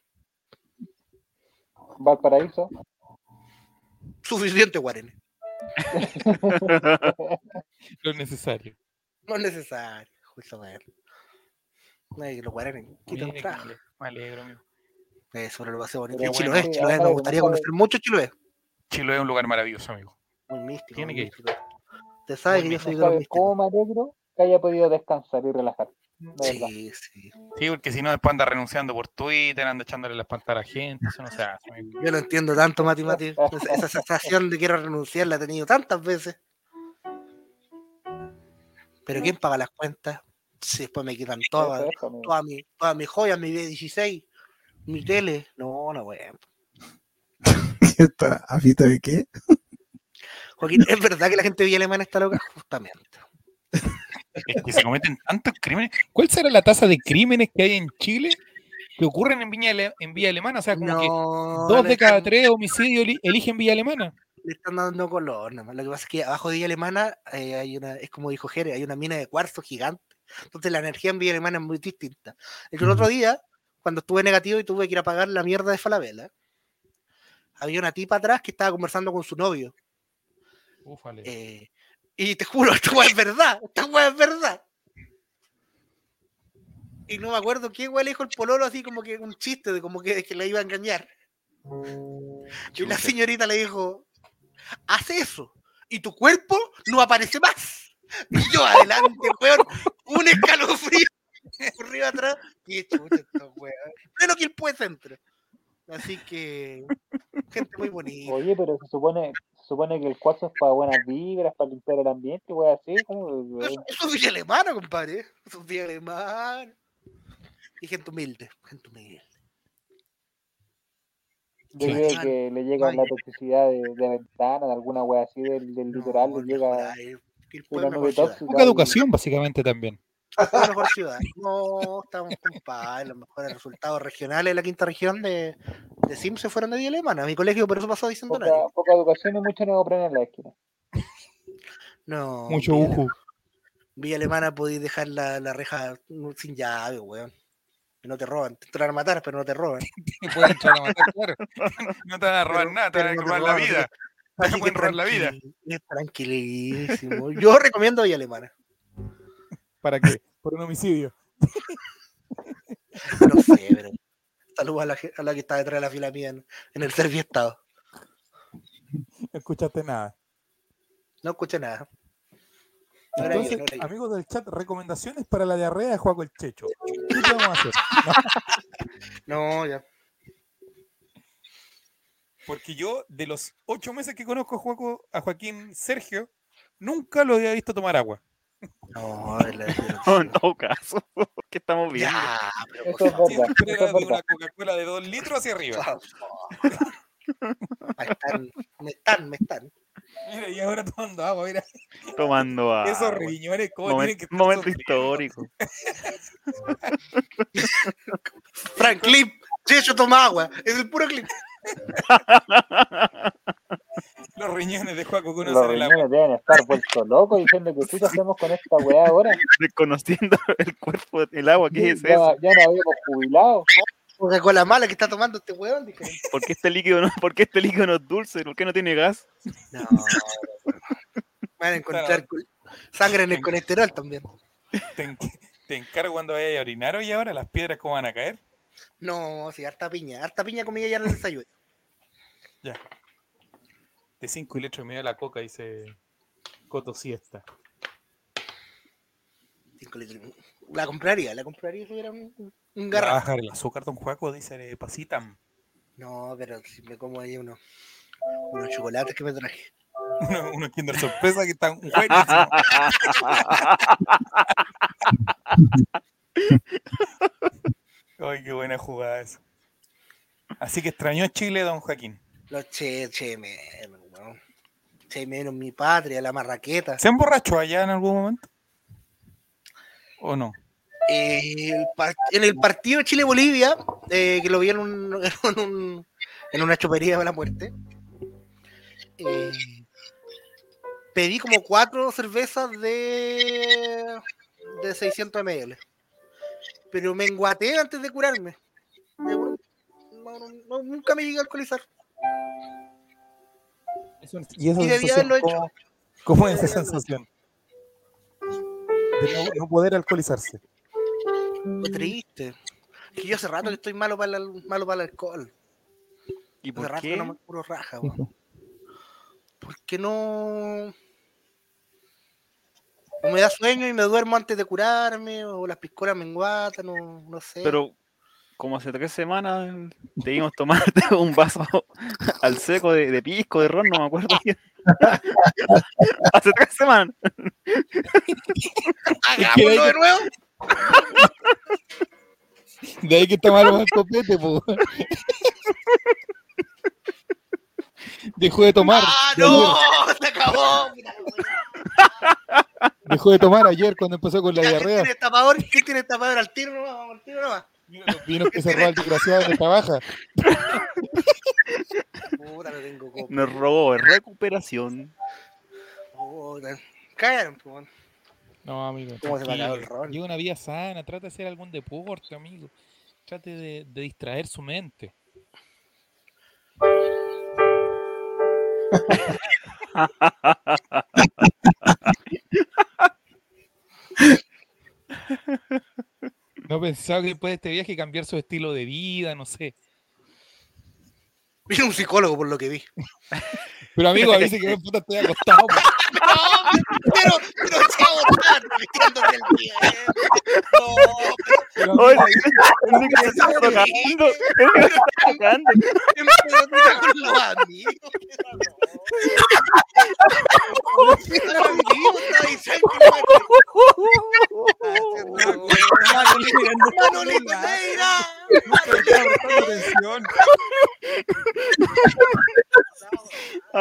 Valparaíso. Suficiente guarenes. [laughs] Lo necesario. No es necesario. Justamente. Que los trabajo. que Me alegro, amigo. Eso lo hace bonito. Bueno, Chiloé, sí, Chiloé, ahora me gustaría conocer mucho Chiloé. Chiloé es un lugar maravilloso, amigo. Muy místico. Tiene muy que ir. místico. Usted sabe Muy que yo místico. soy No de los sabe místicos. cómo me alegro que haya podido descansar y relajar. Sí, sí. Sí, porque si no después anda renunciando por Twitter, anda echándole la espalda a la gente, eso no se hace, amigo. Yo no entiendo tanto, Mati Mati. [laughs] Esa, esa sensación de quiero renunciar la he tenido tantas veces. Pero ¿quién paga las cuentas? Si después me quitan todas, todas mis todas mis joyas, mi B16, mi tele. No, no, weón. [laughs] ¿Esta afita de qué? Joaquín, es verdad que la gente de Villa Alemana está loca, justamente. Es que se cometen tantos crímenes. ¿Cuál será la tasa de crímenes que hay en Chile que ocurren en Villa, Ale- en Villa Alemana? O sea, como que dos de cada tres homicidios eli- eligen Villa Alemana. le están dando color nomás. Lo que pasa es que abajo de Villa Alemana eh, hay una, es como dijo Jere, hay una mina de cuarzo gigante Entonces la energía en Villa Alemana es muy distinta. El otro día, cuando estuve negativo y tuve que ir a pagar la mierda de Falabella, había una tipa atrás que estaba conversando con su novio. Ufale. Eh, y te juro, [laughs] esta weá es verdad, esta weá es verdad. Y no me acuerdo qué weá le dijo el pololo así como que un chiste de como que, que la iba a engañar. Y la señorita le dijo, haz eso y tu cuerpo no aparece más. Y yo adelante, weón, un escalofrío [laughs] arriba atrás. Qué chucha esta weá. Menos que el pues centro. Así que, gente muy bonita. Oye, pero se supone, se supone que el cuarzo es para buenas vibras, para limpiar el ambiente, wey, así, como Eso, eso es Villa Alemana, compadre. Eso es Villa Alemana. Y gente humilde, gente humilde. yo Sí. creo que le llega Ay. la toxicidad de, de ventana, de alguna wea así del, del litoral, No, le mejor llega ahí, Quilpué mejor ciudad. Poca educación, básicamente, también. Quilpué mejor ciudad. No, estamos compadre. Los mejores resultados regionales de la quinta región de, de Sim se fueron de Villa Alemana. Mi colegio por eso pasó a Poca, Bicentenario. poca educación y mucho neopreno en la esquina. No. Mucho uju. Villa Alemana podéis dejar la, la reja sin llave, weón. Y no te roban. Te entran a matar, pero no te roban. [laughs] Te pueden entrar a matar, claro. [laughs] No te van a robar Pero- nada, te van a pero no te robar la roban, vida. Así que robar la vida. es tranquilísimo. Yo recomiendo Villa Alemana. ¿Para qué? Por un homicidio. [laughs] No sé, pero. Saludos a la, a la que está detrás de la fila mía en, en el Serviestado. No escuchaste nada. No escuché nada. No yo, Entonces, no amigos del chat, recomendaciones para la diarrea de Juaco el Checho. ¿Qué podemos hacer? [laughs] No, ya. Porque yo, de los ocho meses que conozco a, Juaco- a Joaquín Sergio, nunca lo había visto tomar agua. No, [laughs] No, en todo caso, [laughs] ¿qué estamos viendo? Ya, pero es verdad, es una. Coca-Cola de dos litros hacia arriba. Ahí están, me están, me están. Mira, y ahora tomando agua, mira. Tomando [laughs] agua. Esos riñones, ¿cómo tienen Momen- que estar momento sufriendo? histórico. Frank, clip. Checho toma agua. Es el puro clip. [laughs] Los riñones de Juaco Los el agua. riñones deben estar vueltos locos diciendo que ¿qué hacemos con esta weá ahora? [laughs] Desconociendo el cuerpo, el agua, ¿qué es ya, eso? ya nos habíamos jubilado. Coca-Cola mala que está tomando este weón. dije. ¿Por qué este líquido no, por qué este líquido no es dulce? ¿Por qué no tiene gas? No. Van a encontrar sangre en el colesterol también. Te encargo cuando vayas a orinar hoy ahora, las piedras cómo van a caer. No, sí, harta piña. Harta piña comida ya en el desayuno. [laughs] Ya. De 5 y litros y medio la coca, dice Coto Siesta. Cinco litros. La compraría, la compraría si hubiera un, un Le va a garrafón. bajar el azúcar, don Juaco, dice Pasitam. No, pero si me como ahí unos, unos chocolates que me traje. [laughs] Uno, uno Kinder sorpresa que están buenísimos. [laughs] Ay, qué buena jugada esa. Así que extrañó Chile, don Joaquín. Los che, che menos, weón. Che menos mi patria, la marraqueta. ¿Se emborrachó allá en algún momento? ¿O no? Eh, el en el partido Chile-Bolivia, eh, que lo vi en, un, [laughs] en, un- en una chopería de la muerte, eh, pedí como cuatro cervezas de, de 600 ml. Pero me enguaté antes de curarme. No- no- nunca me llegué a alcoholizar. ¿Y esa Y debía sensación, haberlo hecho. ¿cómo, cómo es esa sensación? De no, no poder alcoholizarse. Fue triste. Es que yo hace rato que estoy malo para el, malo para el alcohol. ¿Y Hace por rato que qué? no me curo raja, weón. Porque no. O me da sueño y me duermo antes de curarme, o las piscolas me enguatan, no, no sé. Pero como hace tres semanas debimos tomarte [laughs] un vaso [laughs] al seco de, de pisco, de ron, no me acuerdo bien. [laughs] hace tres semanas. ¡Hagámoslo de nuevo! De ahí que está malo el copete, po. Dejó de tomar. ¡Ah, no! ¡Se acabó! Dejó de tomar ayer cuando empezó con la Ya, ¿Quién diarrea. tiene tapador? ¿Quién tiene tapador al tiro nomás? Vamos al tiro nomás. Mira los vinos que se roba el desgraciado de trabaja. Puta, no tengo copa. Nos robó recuperación. Puta. Cállate, po, weón. No, amigo. ¿Cómo se acabó el ron? Lleva una vida sana, trate de hacer algún deporte, amigo. Trate de, de distraer su mente. [laughs] No pensaba que después de este viaje cambiar su estilo de vida, no sé. Vino un psicólogo por lo que vi. [laughs] Pero amigo, [laughs] a veces que puta estoy acostado. po. [laughs] pero, pero chavo, estaba repitiéndote el. No, Pero, Oye, el Nico se está tocando. [laughs] El Nico se está tocando. pero mira con los amigos. Manolito Neira.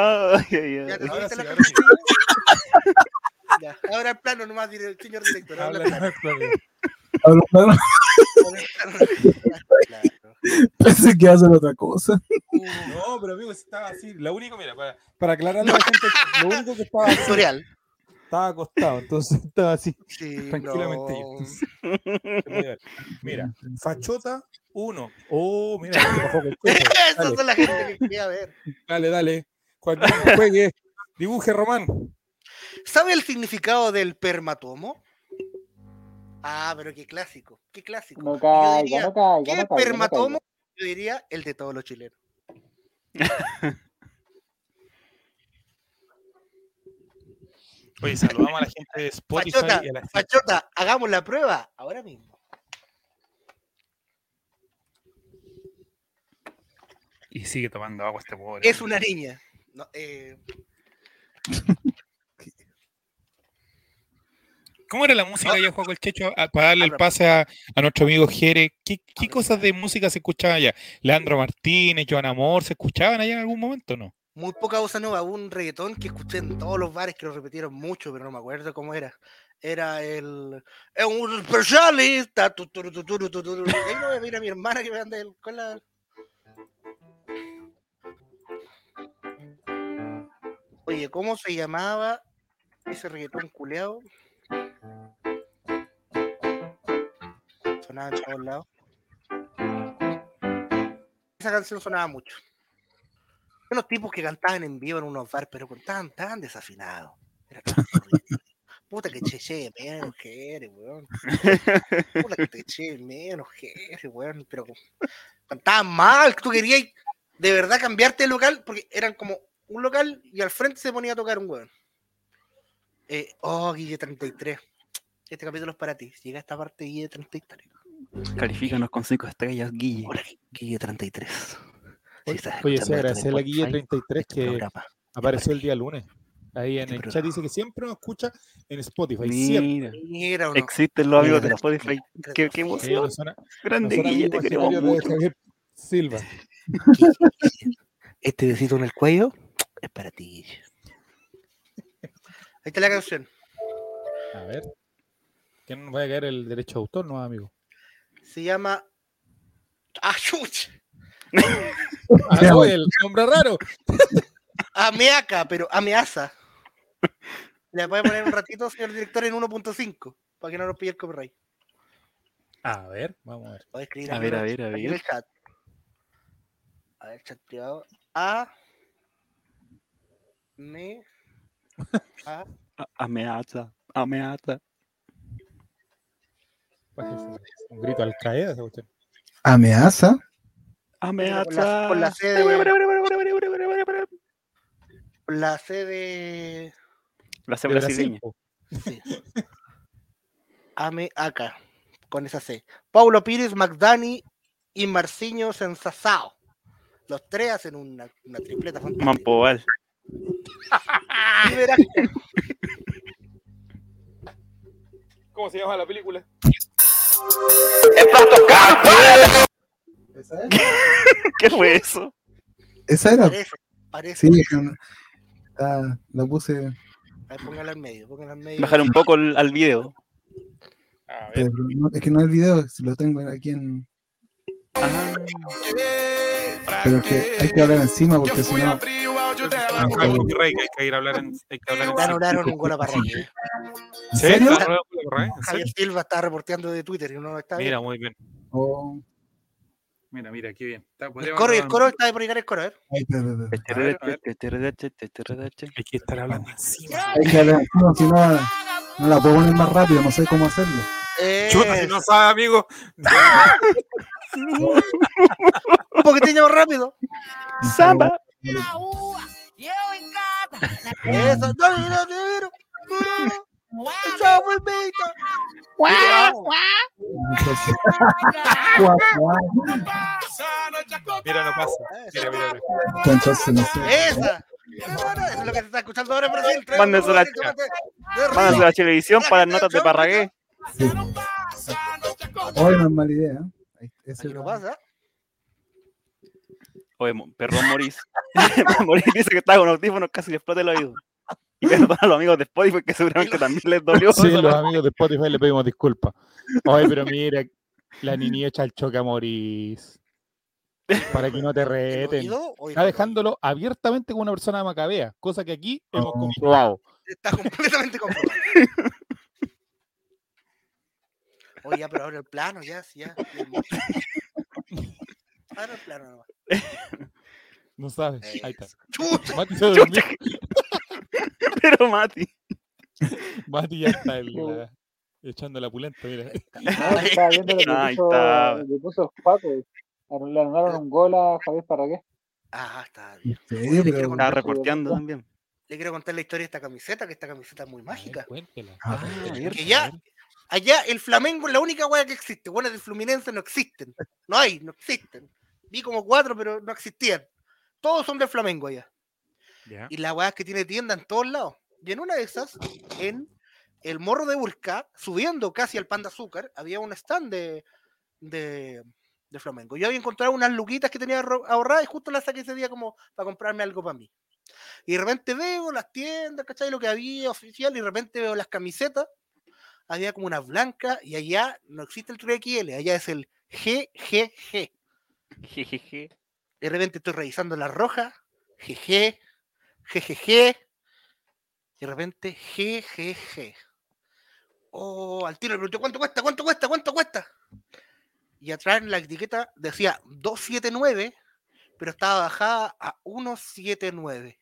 [laughs] Ay, ay, Ya te Ahora sí, la ahora sí. [laughs] Ya, ahora el plano nomás, dire- señor director. Habla Habla, plano. Hablo Claro. pensé que iba a hacer otra cosa. No, pero amigo, si estaba así. Lo único, mira, para, para aclararle a la gente, lo único que estaba así, estaba acostado, entonces estaba así. Sí, Tranquilamente no. yo. [laughs] Mira, Fachota 1. Oh, mira. Esas son la gente que quería ver. dale, dale. Joaquín, juegue. Dibuje, Román. ¿Sabe el significado del permatomo? Ah, pero qué clásico, qué clásico. No Yo caiga, diría, no caiga, ¿Qué no caiga, no permatomo? Yo diría el de todos los chilenos. [laughs] Oye, saludamos a la gente de Spotify y a la gente. Fachota, hagamos la prueba ahora mismo. Y sigue tomando agua este pobre. Es una niña. No, eh, ¿Cómo era la música ya, Juego el Checho? Ah, Para darle el pase a, a nuestro amigo Jere. ¿Qué, qué cosas de música se escuchaban allá? Leandro Martínez, Joan Amor, ¿se escuchaban allá en algún momento o no? muy poca bossa nova. Hubo un reggaetón que escuché en todos los bares que lo repitieron mucho, pero no me acuerdo cómo era. Era el. Es un especialista. ahí no voy a mi hermana que me ande el- con la. Oye, ¿cómo se llamaba ese reggaetón culeado? Sonaba en todos lados. Esa canción sonaba mucho. Unos tipos que cantaban en vivo en unos bar, pero cantaban tan desafinados. Era tan. Puta que de menos que weón. Puta que te de menos que weón. Pero cantaban mal, tú querías de verdad cambiarte de local, porque eran como un local y al frente se ponía a tocar un weón. Eh, oh, Guille 33. Este capítulo es para ti. Llega a esta parte, Guille 33. Califícanos con cinco estrellas, Guille. Hola, Guille 33. Si Oye, Oye, sí, esto en agradecerle a Guille Spotify, 33 este que programa apareció el día lunes. Ahí en Este el chat dice que siempre nos escucha en Spotify. Siempre. Mira, Mira, uno. existen los amigos de Spotify. mira, Qué, emoción. no Grande, no Guille, te queremos mucho. Silva. [laughs] Este besito en el cuello es para ti. Ahí está la canción. A ver. Que no nos vaya a caer el derecho de autor, no, amigo. Se llama. ¡Ah, chuch! Ah, no, el nombre raro. [laughs] Ameaca, pero ameaza. Le voy a poner un ratito, señor director, en 1.5 para que no nos pille el copyright. A ver, vamos a ver. Voy a escribir A aquí ver, en a el- ver, a ver. el chat. A ver, chat privado. A. Me. A. A- Amenaza, amenaza. Un grito al caer. Amenaza. Amenaza. Con la C de. Con la C de. La C De Brasil, brasileña. Sí. Ame acá, con esa C. Paulo Pires, McDani y Marciño Sensasao. Los tres hacen una, una tripleta fantástica. Mampoal. [laughs] ¿Cómo se llama la película? ¿Esa, [laughs] ¿Qué fue eso? ¿Esa era? parece, parece. Sí, ah, la puse. A ver, póngala en medio, póngala en medio. Bajar un poco el- al video. A pero no- es que no es el video, si lo tengo aquí en. Ah, Pero es que hay que hablar encima porque si no. Hay que ir a hablar en. Hay que hablar en anularon un gol a Parragué. ¿En serio? ¿Sí? ¿En Javier? Silva está reporteando de Twitter y no está. Mira, muy bien. Oh, Mira, mira, qué bien. El coro, el coro está de llegar el coro, a ver. Hay que estar hablando encima. Hay que hablar encima, si no, no la puedo poner más rápido, no sé cómo hacerlo. Chuta, si Eh, no sabe, amigo. [laughs] un poquitillo más rápido. Samba. Eso. Mira, no pasa. Mira, mira, mira. Esa. Eso es lo que se está escuchando ahora en Brasil. La- televisión para notas de Parragué. Sí. Hoy no es mala idea. ¿eh? Ese no pasa. Oye, perdón, Moris. [laughs] Moris dice que estaba con audífonos, casi le explota el oído. Y perdón a los amigos de Spotify que seguramente también les dolió. Sí, los amigos de Spotify le pedimos disculpas. Oye, pero mira, la niña echa el choque a Moris. Para que no te ¿El reten. Está dejándolo abiertamente como una persona macabea, cosa que aquí hemos Oh. comprobado. Está completamente comprobado. [laughs] Oye, ya, pero ahora el plano, ya, sí, ya. Ahora [laughs] el plano nomás. No sabes. Ahí está. Chucha. Mati [laughs] se durmió. Pero Mati. Mati ya está echando la pulenta, mira. No, que estaba [laughs] viendo lo que Ahí puso, está. lo que puso el Paco. Le anularon un gol a Javier Parragué. Ah, está ¿En bien. Oye, Pero- quiero Estaba reporteando también. Le quiero contar la historia de esta camiseta, que esta camiseta es muy mágica. Cuéntela. Ah, Que ya, allá el Flamengo es la única weá que existe. Bueno, del Fluminense no existen. No hay, no existen. Vi como cuatro, pero no existían. Todos son del Flamengo allá. Y la weá es que tiene tienda en todos lados. Y en una de esas, en el morro de Urca, subiendo casi al pan de azúcar, había un stand de, de, de Flamengo. Yo había encontrado unas luquitas que tenía ahorradas y justo las saqué ese día como para comprarme algo para mí. Y de repente veo las tiendas, ¿cachai? Lo que había oficial, y de repente veo las camisetas. Había como unas blancas, y allá no existe el 3XL, allá es el GGG. Jejeje. De repente estoy revisando las rojas, GG, GGG, y de repente GGG. Oh, al tiro le pregunté, ¿cuánto cuesta? ¿Cuánto cuesta? ¿Cuánto cuesta? Y atrás en la etiqueta decía 279, pero estaba bajada a 179.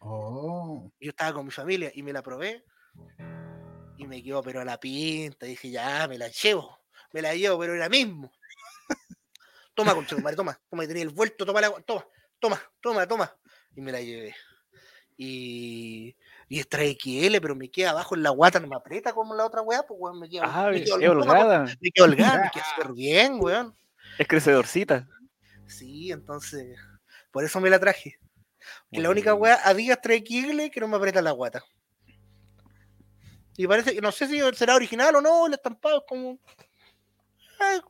Oh, Yo estaba con mi familia y me la probé y me quedó pero a la pinta. Dije, ya, me la llevo, me la llevo, pero era mismo. toma, concha, madre, toma, toma, tenía el vuelto, toma, la, toma, toma, toma, toma. Y me la llevé. Y, y es 3XL, pero me queda abajo en la guata, no me aprieta como la otra weá, pues weón, me queda, Ah, me queda qué holgada. me queda holgada, me [laughs] queda súper bien, weón. Es crecedorcita. Sí, entonces, por eso me la traje. Que la única weá, Adidas 3XL que no me aprieta la guata. Y parece que, no sé si será original o no, el estampado es como. Ay.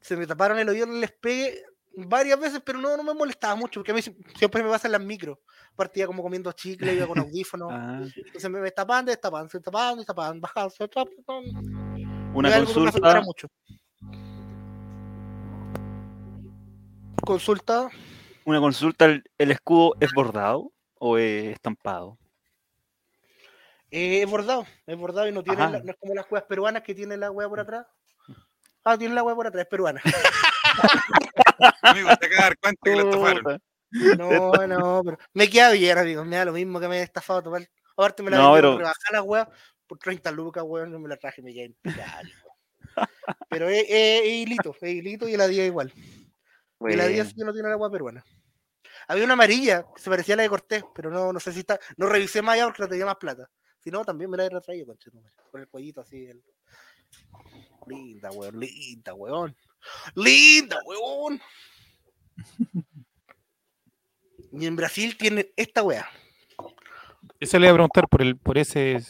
Se me taparon el oído, les pegué varias veces, pero no, no me molestaba mucho, porque a mí si- siempre me pasan las micro. Partía como comiendo chicle, iba con [laughs] audífonos. Ah, Entonces me destapaban, destapaban, se destapaban, destapaban, bajaban, se destapaban. una algo que me consulta. mucho. Consulta. Una consulta. ¿El, el escudo es bordado o es estampado? Eh, es bordado, es bordado y no tiene, la- no es como las cuevas peruanas que tiene la hueá por atrás. Ah, tiene la hueá por atrás, es peruana. [laughs] Amigo, te acabas de dar cuenta que lo estafaron. No, no, pero me queda bien, amigo. Me da lo mismo que me haya estafado total. Aparte me la No, pero- rebajar la hueá por 30 lucas, weón. No me la traje, me queda impecable. Pero es, es- es hilito, es hilito y la día igual. Y la día Bueno. sí que no tiene la hueá peruana. Había una amarilla que se parecía a la de Cortés, pero no, no sé si está. No revisé más allá porque no tenía más plata. Si no, también me la he traído, conchetumare, Con el cuellito así. el- Linda, weón, linda, weón. Linda, weón. Y en Brasil tienen esta weá. Eso le iba a preguntar por, el, por ese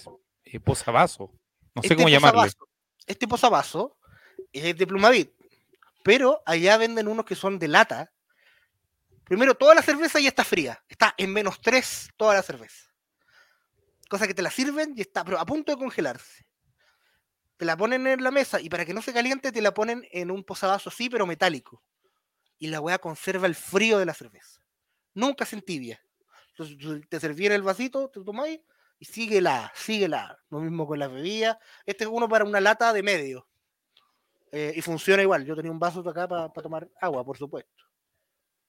eh, posavasos. No sé Este cómo posavasos- Este posavasos es de Plumavit, pero allá venden unos que son de lata. Primero, toda la cerveza ya está fría. Está en menos 3 toda la cerveza. Cosa que te la sirven y está pero a punto de congelarse. Te la ponen en la mesa y para que no se caliente te la ponen en un posavasos así, pero metálico. y la weá conserva el frío de la cerveza. Nunca se entibia. Entonces te servías el vasito, te tomáis y sigue la, sigue la. Lo mismo con las bebidas. Este es uno para una lata de medio. Eh, y funciona igual. Yo tenía un vaso acá para tomar agua, por supuesto.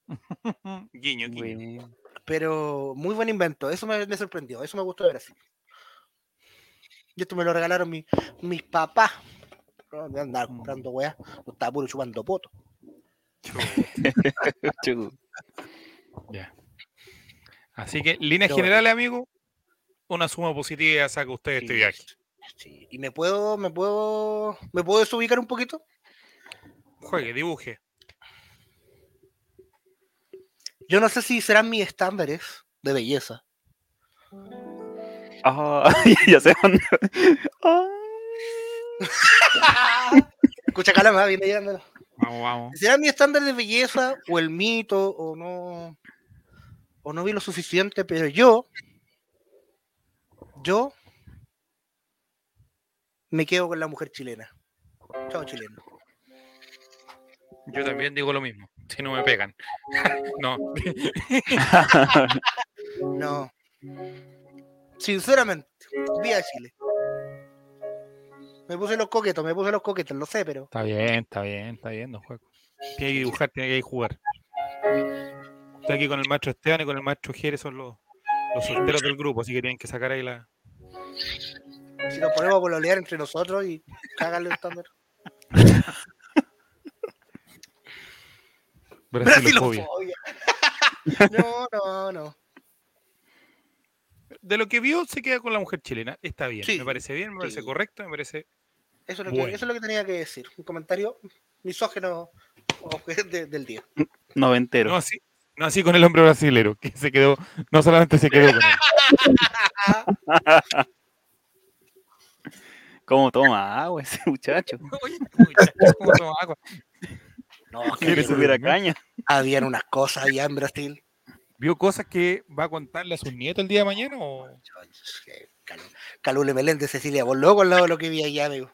[laughs] Guiño, guiño. Bueno. Pero muy buen invento. Eso me, me sorprendió. Eso me gustó de Brasil. Y esto me lo regalaron mi- mis papás. No, de andar comprando weá. No estaba puro chupando poto. [laughs] Ya. Así que, líneas generales, amigo, una suma positiva saca usted de este Sí, viaje. sí. Y me puedo, me puedo, me puedo desubicar un poquito. Juegue, dibuje. Yo no sé si serán mis estándares de belleza. Ah, [laughs] ya sé dónde. Ah. [laughs] Escucha, calama, viene llegando. Vamos, vamos. ¿Será mi estándar de belleza o el mito o no? O no vi lo suficiente, pero yo, yo me quedo con la mujer chilena. Chao chileno. Yo también digo lo mismo. Si no me pegan. [laughs] no. [laughs] No. Sinceramente, vía Chile. Me puse los coquetos, me puse los coquetos, lo sé, pero Está bien, está bien, está bien, no juego. Tiene que dibujar, tiene que jugar. Estoy aquí con el maestro Esteban y con el maestro Jerez, son los, los solteros del grupo, así que tienen que sacar ahí la. si nos ponemos a pololear entre nosotros y cagarle el estándar. [laughs] Brasilofobia. Brasilofobia. [laughs] No, no, no. De lo que vio, se queda con la mujer chilena. Está bien, Sí, me parece bien, me parece sí. correcto, me parece. Eso es, lo que, Bueno. eso es lo que tenía que decir. Un comentario misógeno [laughs] de- del día. Noventero. No así, no así con el hombre brasilero, que se quedó, no solamente se quedó con él. [laughs] ¿Cómo toma agua ese muchacho? Oye, muchacho, ¿cómo toma agua? No, Quiere Eso subir a no. caña. habían unas cosas allá en Brasil. ¿Vio cosas que va a contarle a sus nietos el día de mañana? O... Cal- Calule Meléndez, Cecilia, vos loco al lado de lo que vi allá, amigo.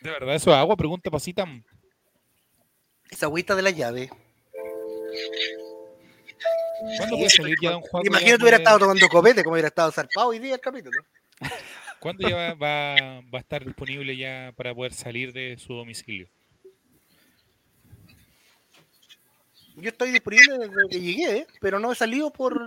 De verdad, eso es agua, pregunta Pasitam. Esa agüita de la llave. ¿Cuándo puede salir ya Don Juan? Imagínate hubiera estado tomando copete, como hubiera estado zarpado hoy día el capítulo. ¿Cuándo ya va, va- va a estar disponible ya para poder salir de su domicilio? Yo estoy disponible desde que llegué, ¿eh? pero no he salido por,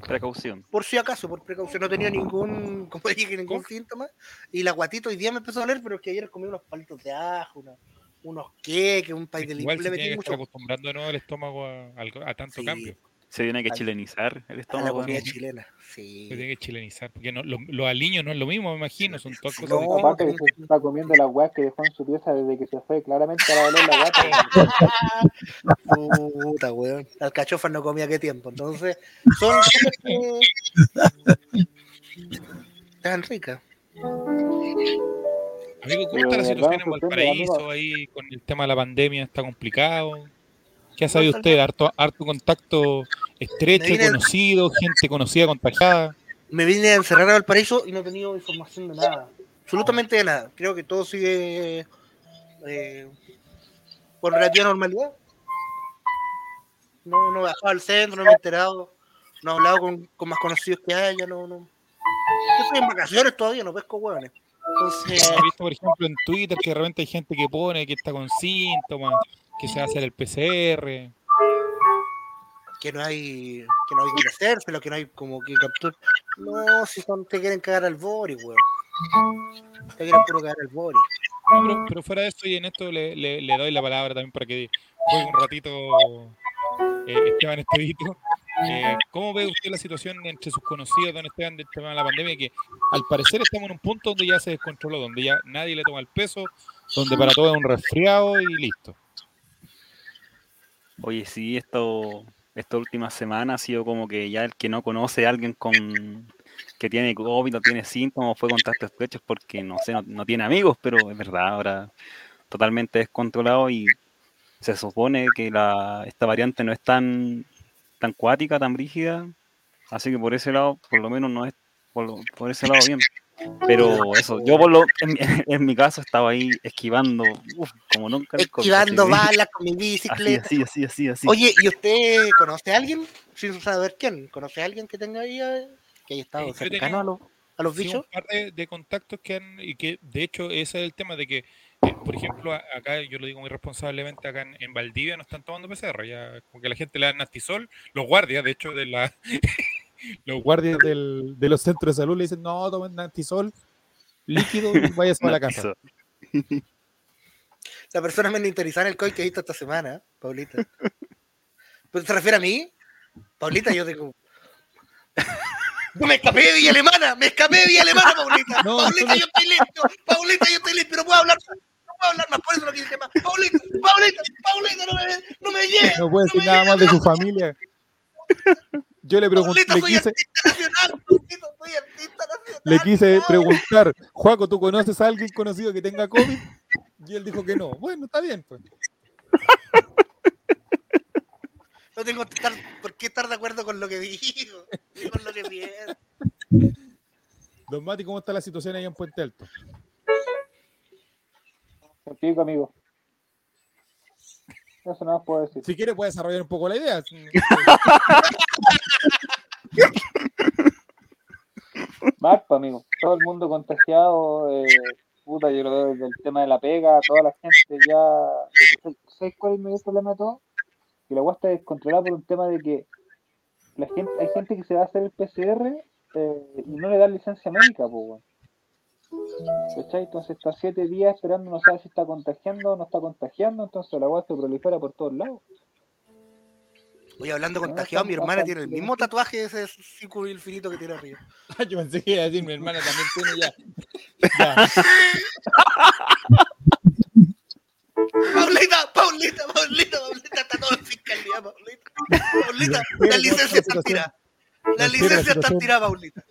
Precaución. por si acaso, por precaución. No tenía ningún, [laughs] como dije, ningún síntoma. Y la guatito hoy día me empezó a doler, pero es que ayer comí unos palitos de ajo, una- unos queques, un país de Igual limón. se Le tiene metí que estar mucho acostumbrando de nuevo el estómago a, tanto Sí. cambio. Se tiene que chilenizar el a la estómago. comida ¿no? chilena. Se Sí. tiene que chilenizar, porque no, lo- los aliños no es lo mismo, me imagino, son todas cosas no. Aparte que se está comiendo la weá que dejó en su pieza desde que se fue, claramente para doler la gata. [laughs] Puta, weón. La alcachofa no comía qué tiempo. Entonces, son. [laughs] Están ricas. Amigo, ¿cómo está la situación en Valparaíso ahí con el tema de la pandemia? ¿Está complicado? ¿Qué ha sabido usted? ¿Harto, harto contacto estrecho, conocido, gente conocida, contagiada? Me vine a encerrar a Valparaíso y no he tenido información de nada. Absolutamente de nada. Creo que todo sigue eh, con relativa normalidad. No, no he bajado al centro, no me he enterado. No he hablado con, con más conocidos que haya. No, no. Yo estoy en vacaciones todavía, no pesco hueones. Entonces, He visto, por ejemplo, en Twitter que de repente hay gente que pone que está con síntomas, que se hacer el PCR. que no hay que no hay que hacerse, que no hay como que capturar. No, si son, te quieren cagar al Boris, weón. Te quieren puro cagar al Boris. No, pero, pero fuera de eso, y en esto le, le- le doy la palabra también para que juegue un ratito eh, Esteban Estevito. Eh, ¿Cómo ve usted la situación entre sus conocidos, don Esteban, del tema de la pandemia? Que al parecer estamos en un punto donde ya se descontroló, donde ya nadie le toma el peso, donde para todo es un resfriado y listo. Oye, sí, esto, esta última semana ha sido como que ya el que no conoce a alguien con que tiene COVID o tiene síntomas fue contacto estrecho es porque no sé, no, tiene amigos, pero es verdad, ahora totalmente descontrolado y se supone que la, esta variante no es tan, tan cuática, tan brígida, así que por ese lado, por lo menos no es, por, por ese lado bien. Pero eso, yo por lo, en, mi- [laughs] en mi caso estaba ahí esquivando, uf, como nunca. Esquivando balas con mi bicicleta. así, así, así, así. Oye, ¿y usted conoce a alguien? Sin saber quién. ¿Conoce a alguien que tenga ahí, eh, que haya estado Eh, yo cercano tenía- a los, a los Sí, bichos? un par de, de contactos que han, y que de hecho ese es el tema de que, eh, por ejemplo, acá yo lo digo muy responsablemente, acá en, en Valdivia no están tomando PCR, ya como que la gente le da nastisol, los guardias, de hecho, de la [laughs] los guardias del- de los centros de salud le dicen, no, tomen nastisol líquido y váyase a la casa. [laughs] La persona menos interesada en el COI que he visto esta semana, ¿eh? Paulita. ¿Pero se refiere a mí? Paulita, yo tengo. No me escapé de Villa Alemana, me escapé de Villa Alemana, Paulita. No, Paulita, yo estoy listo. Paulita, yo estoy listo, no puedo hablar más. No puedo hablar más, por eso no quise más. Paulita, Paulita, Paulita, no me, no me llegues. No puede decir nada más de su familia. Yo le pregunté, le quise, le preguntar, Juaco, ¿tú conoces a alguien conocido que tenga COVID? Y él dijo que no. Bueno, está bien, pues. No tengo que estar, por qué estar de acuerdo con lo que digo, con lo que pienso. Don Mati, ¿cómo está la situación ahí en Puente Alto? Pico, amigo. Eso no más puedo decir. Si quiere puede desarrollar un poco la idea. [laughs] Pues, amigo. Todo el mundo contagiado. Eh, puta, yo lo veo desde el tema de la pega. Toda la gente ya. ¿Sabes cuál es el mayor problema de todo? Que la agua está descontrolada por un tema de que la gente, hay gente que se va a hacer el PCR eh, y no le dan licencia médica, pues. ¿Cachai? Entonces está siete días esperando, no sabe si está contagiando o no está contagiando, entonces la agua se prolifera por todos lados. Oye, hablando contagiado, mi hermana tiene el mismo tatuaje de ese círculo infinito que tiene arriba. [laughs] Yo pensé que iba a decir, mi hermana también tiene ya. Ya. [laughs] Paulita, Paulita, Paulita, Paulita, está todo en fiscalía, Paulita. Paulita, las licencias están tiradas. Las licencias están tiradas, Paulita.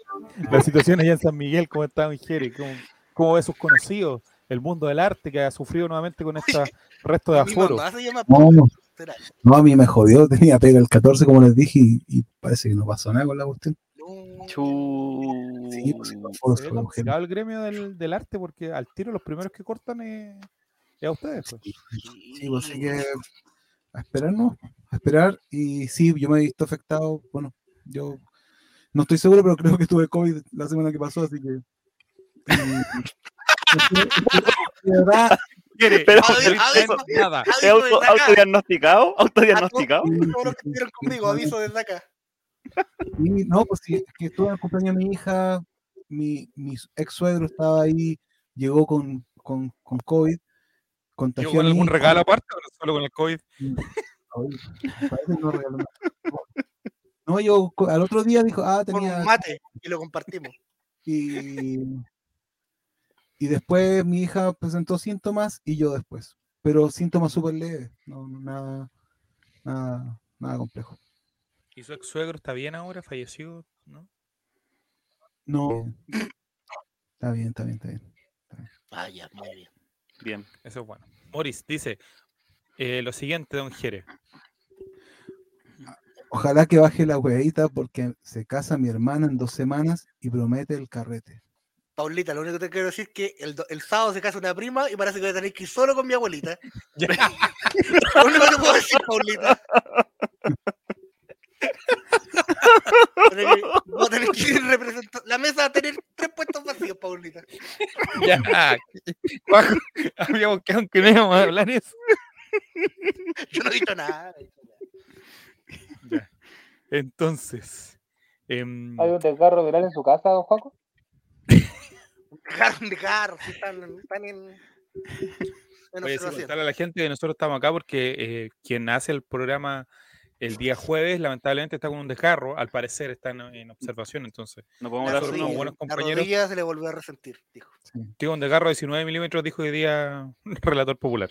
La situación allá en San Miguel, ¿cómo está Miguel? ¿Cómo, ¿Cómo ve sus conocidos? El mundo del arte que ha sufrido nuevamente con este resto de Mi aforo. mamá se llama No, No, a mí me jodió, tenía pega el 14, como les dije, y, y parece que no pasó nada con la cuestión. No. Chu. Sí, pues, Se ve complicado el gremio del, del arte porque al tiro los primeros que cortan es, es a ustedes. pues. Sí, pues así que a esperar, ¿no? A esperar. Y sí, yo me he visto afectado. Bueno, yo no estoy seguro, pero creo que tuve COVID la semana que pasó, así que. mm, de verdad, Quiere, Pero- nada. ¿Es Aviso auto- desde acá. autodiagnosticado? ¿Autodiagnosticado? A todos- todos los que estuvieron conmigo, aviso desde acá. y no, pues sí, es que estuve en el cumpleaños de mi hija, mi, mi ex suegro estaba ahí, llegó con, con, con COVID, ¿Llegó con algún hija. regalo aparte o solo con el COVID? No. No, yo al otro día dijo, ah, Con tenía. un mate y lo compartimos. Y, y después mi hija presentó síntomas y yo después. Pero síntomas súper leves, no, no, nada, nada, nada complejo. ¿Y su ex suegro está bien ahora? ¿Falleció? ¿No? No. Está bien, está bien, está bien. Ah, ya, muy bien. Bien. Eso es bueno. Morris dice eh, lo siguiente, don Jere. Ojalá que baje la huevita porque se casa mi hermana en dos semanas y promete el carrete. Paulita, lo único que te quiero decir es que el, el sábado se casa una prima y parece que voy a tener que ir solo con mi abuelita. [laughs] [laughs] Lo único que te puedo decir, Paulita. [laughs] Voy a tener que- ir representando. La mesa va a tener tres puestos vacíos, Paulita. Ya. Juaco, habíamos quedado que no íbamos a hablar eso. Yo no he visto nada. Ya. Entonces. em, ¿Hay un desgarro viral en su casa, don Juaco? [laughs] Dejaron de carro, si están, están en. en Voy a observación. contarle a la gente que nosotros estamos acá porque eh, quien hace el programa el día jueves, lamentablemente está con un desgarro, al parecer está en, en observación, entonces No podemos La sobre unos buenos la compañeros. rodilla se le volvió a resentir, dijo. tiene un desgarro de 19 milímetros, dijo hoy día un relator popular.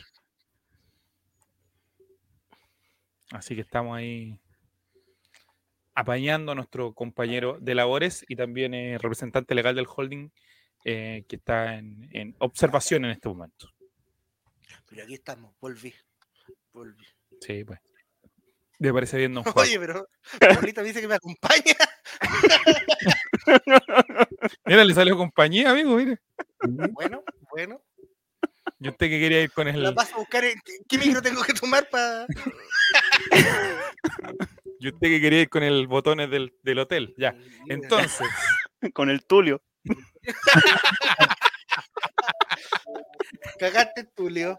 Así que estamos ahí apañando a nuestro compañero de labores y también eh, representante legal del holding eh, que está en, en observación en este momento. Pero aquí estamos, volví. Volví. Sí, pues. Me parece bien, don [laughs] Juan. Oye, pero me dice que me acompaña. [laughs] Mira, le salió compañía, amigo, mire. Bueno, bueno. Y usted que quería ir con La el. paso a buscar. en- ¿Qué, qué micro tengo que tomar para.? [laughs] Y usted que quería ir con el botones del, del hotel. Ya. Entonces, [laughs] Con el Tulio. [laughs] Cagaste, Tulio.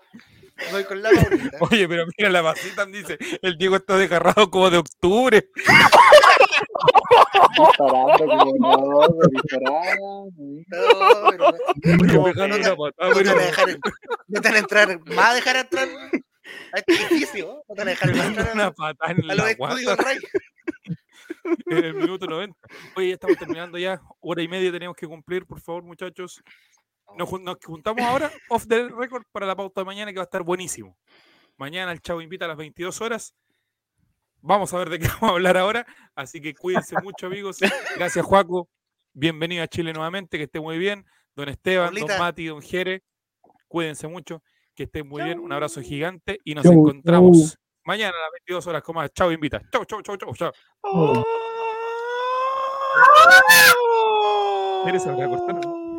Voy con la Paulita. [laughs] oye, pero mira, la pasita dice: el Diego está desgarrado como de octubre. No, te van a dejar, entrar, más a dejar entrar a este edificio, no te van a dejar entrar una patada en a los estudios Ray. [laughs] en el minuto 90. Oye, ya estamos terminando ya. Hora y media tenemos que cumplir, por favor, muchachos. Nos, jun- nos juntamos ahora, off the record, para la pauta de mañana que va a estar buenísimo. Mañana el Chavo invita a las 22 horas. Vamos a ver de qué [laughs] vamos a hablar ahora. Así que cuídense mucho, amigos. Gracias, Juaco. Bienvenido a Chile nuevamente. Que esté muy bien. Don Esteban, don. Mati, don Jere. Cuídense mucho. Que estén muy bien. Un abrazo gigante. Y nos Chau, encontramos mañana a las 22 horas con más. Chao, invita. Chau, chau, chau, chau. chau. Oh. Cortado.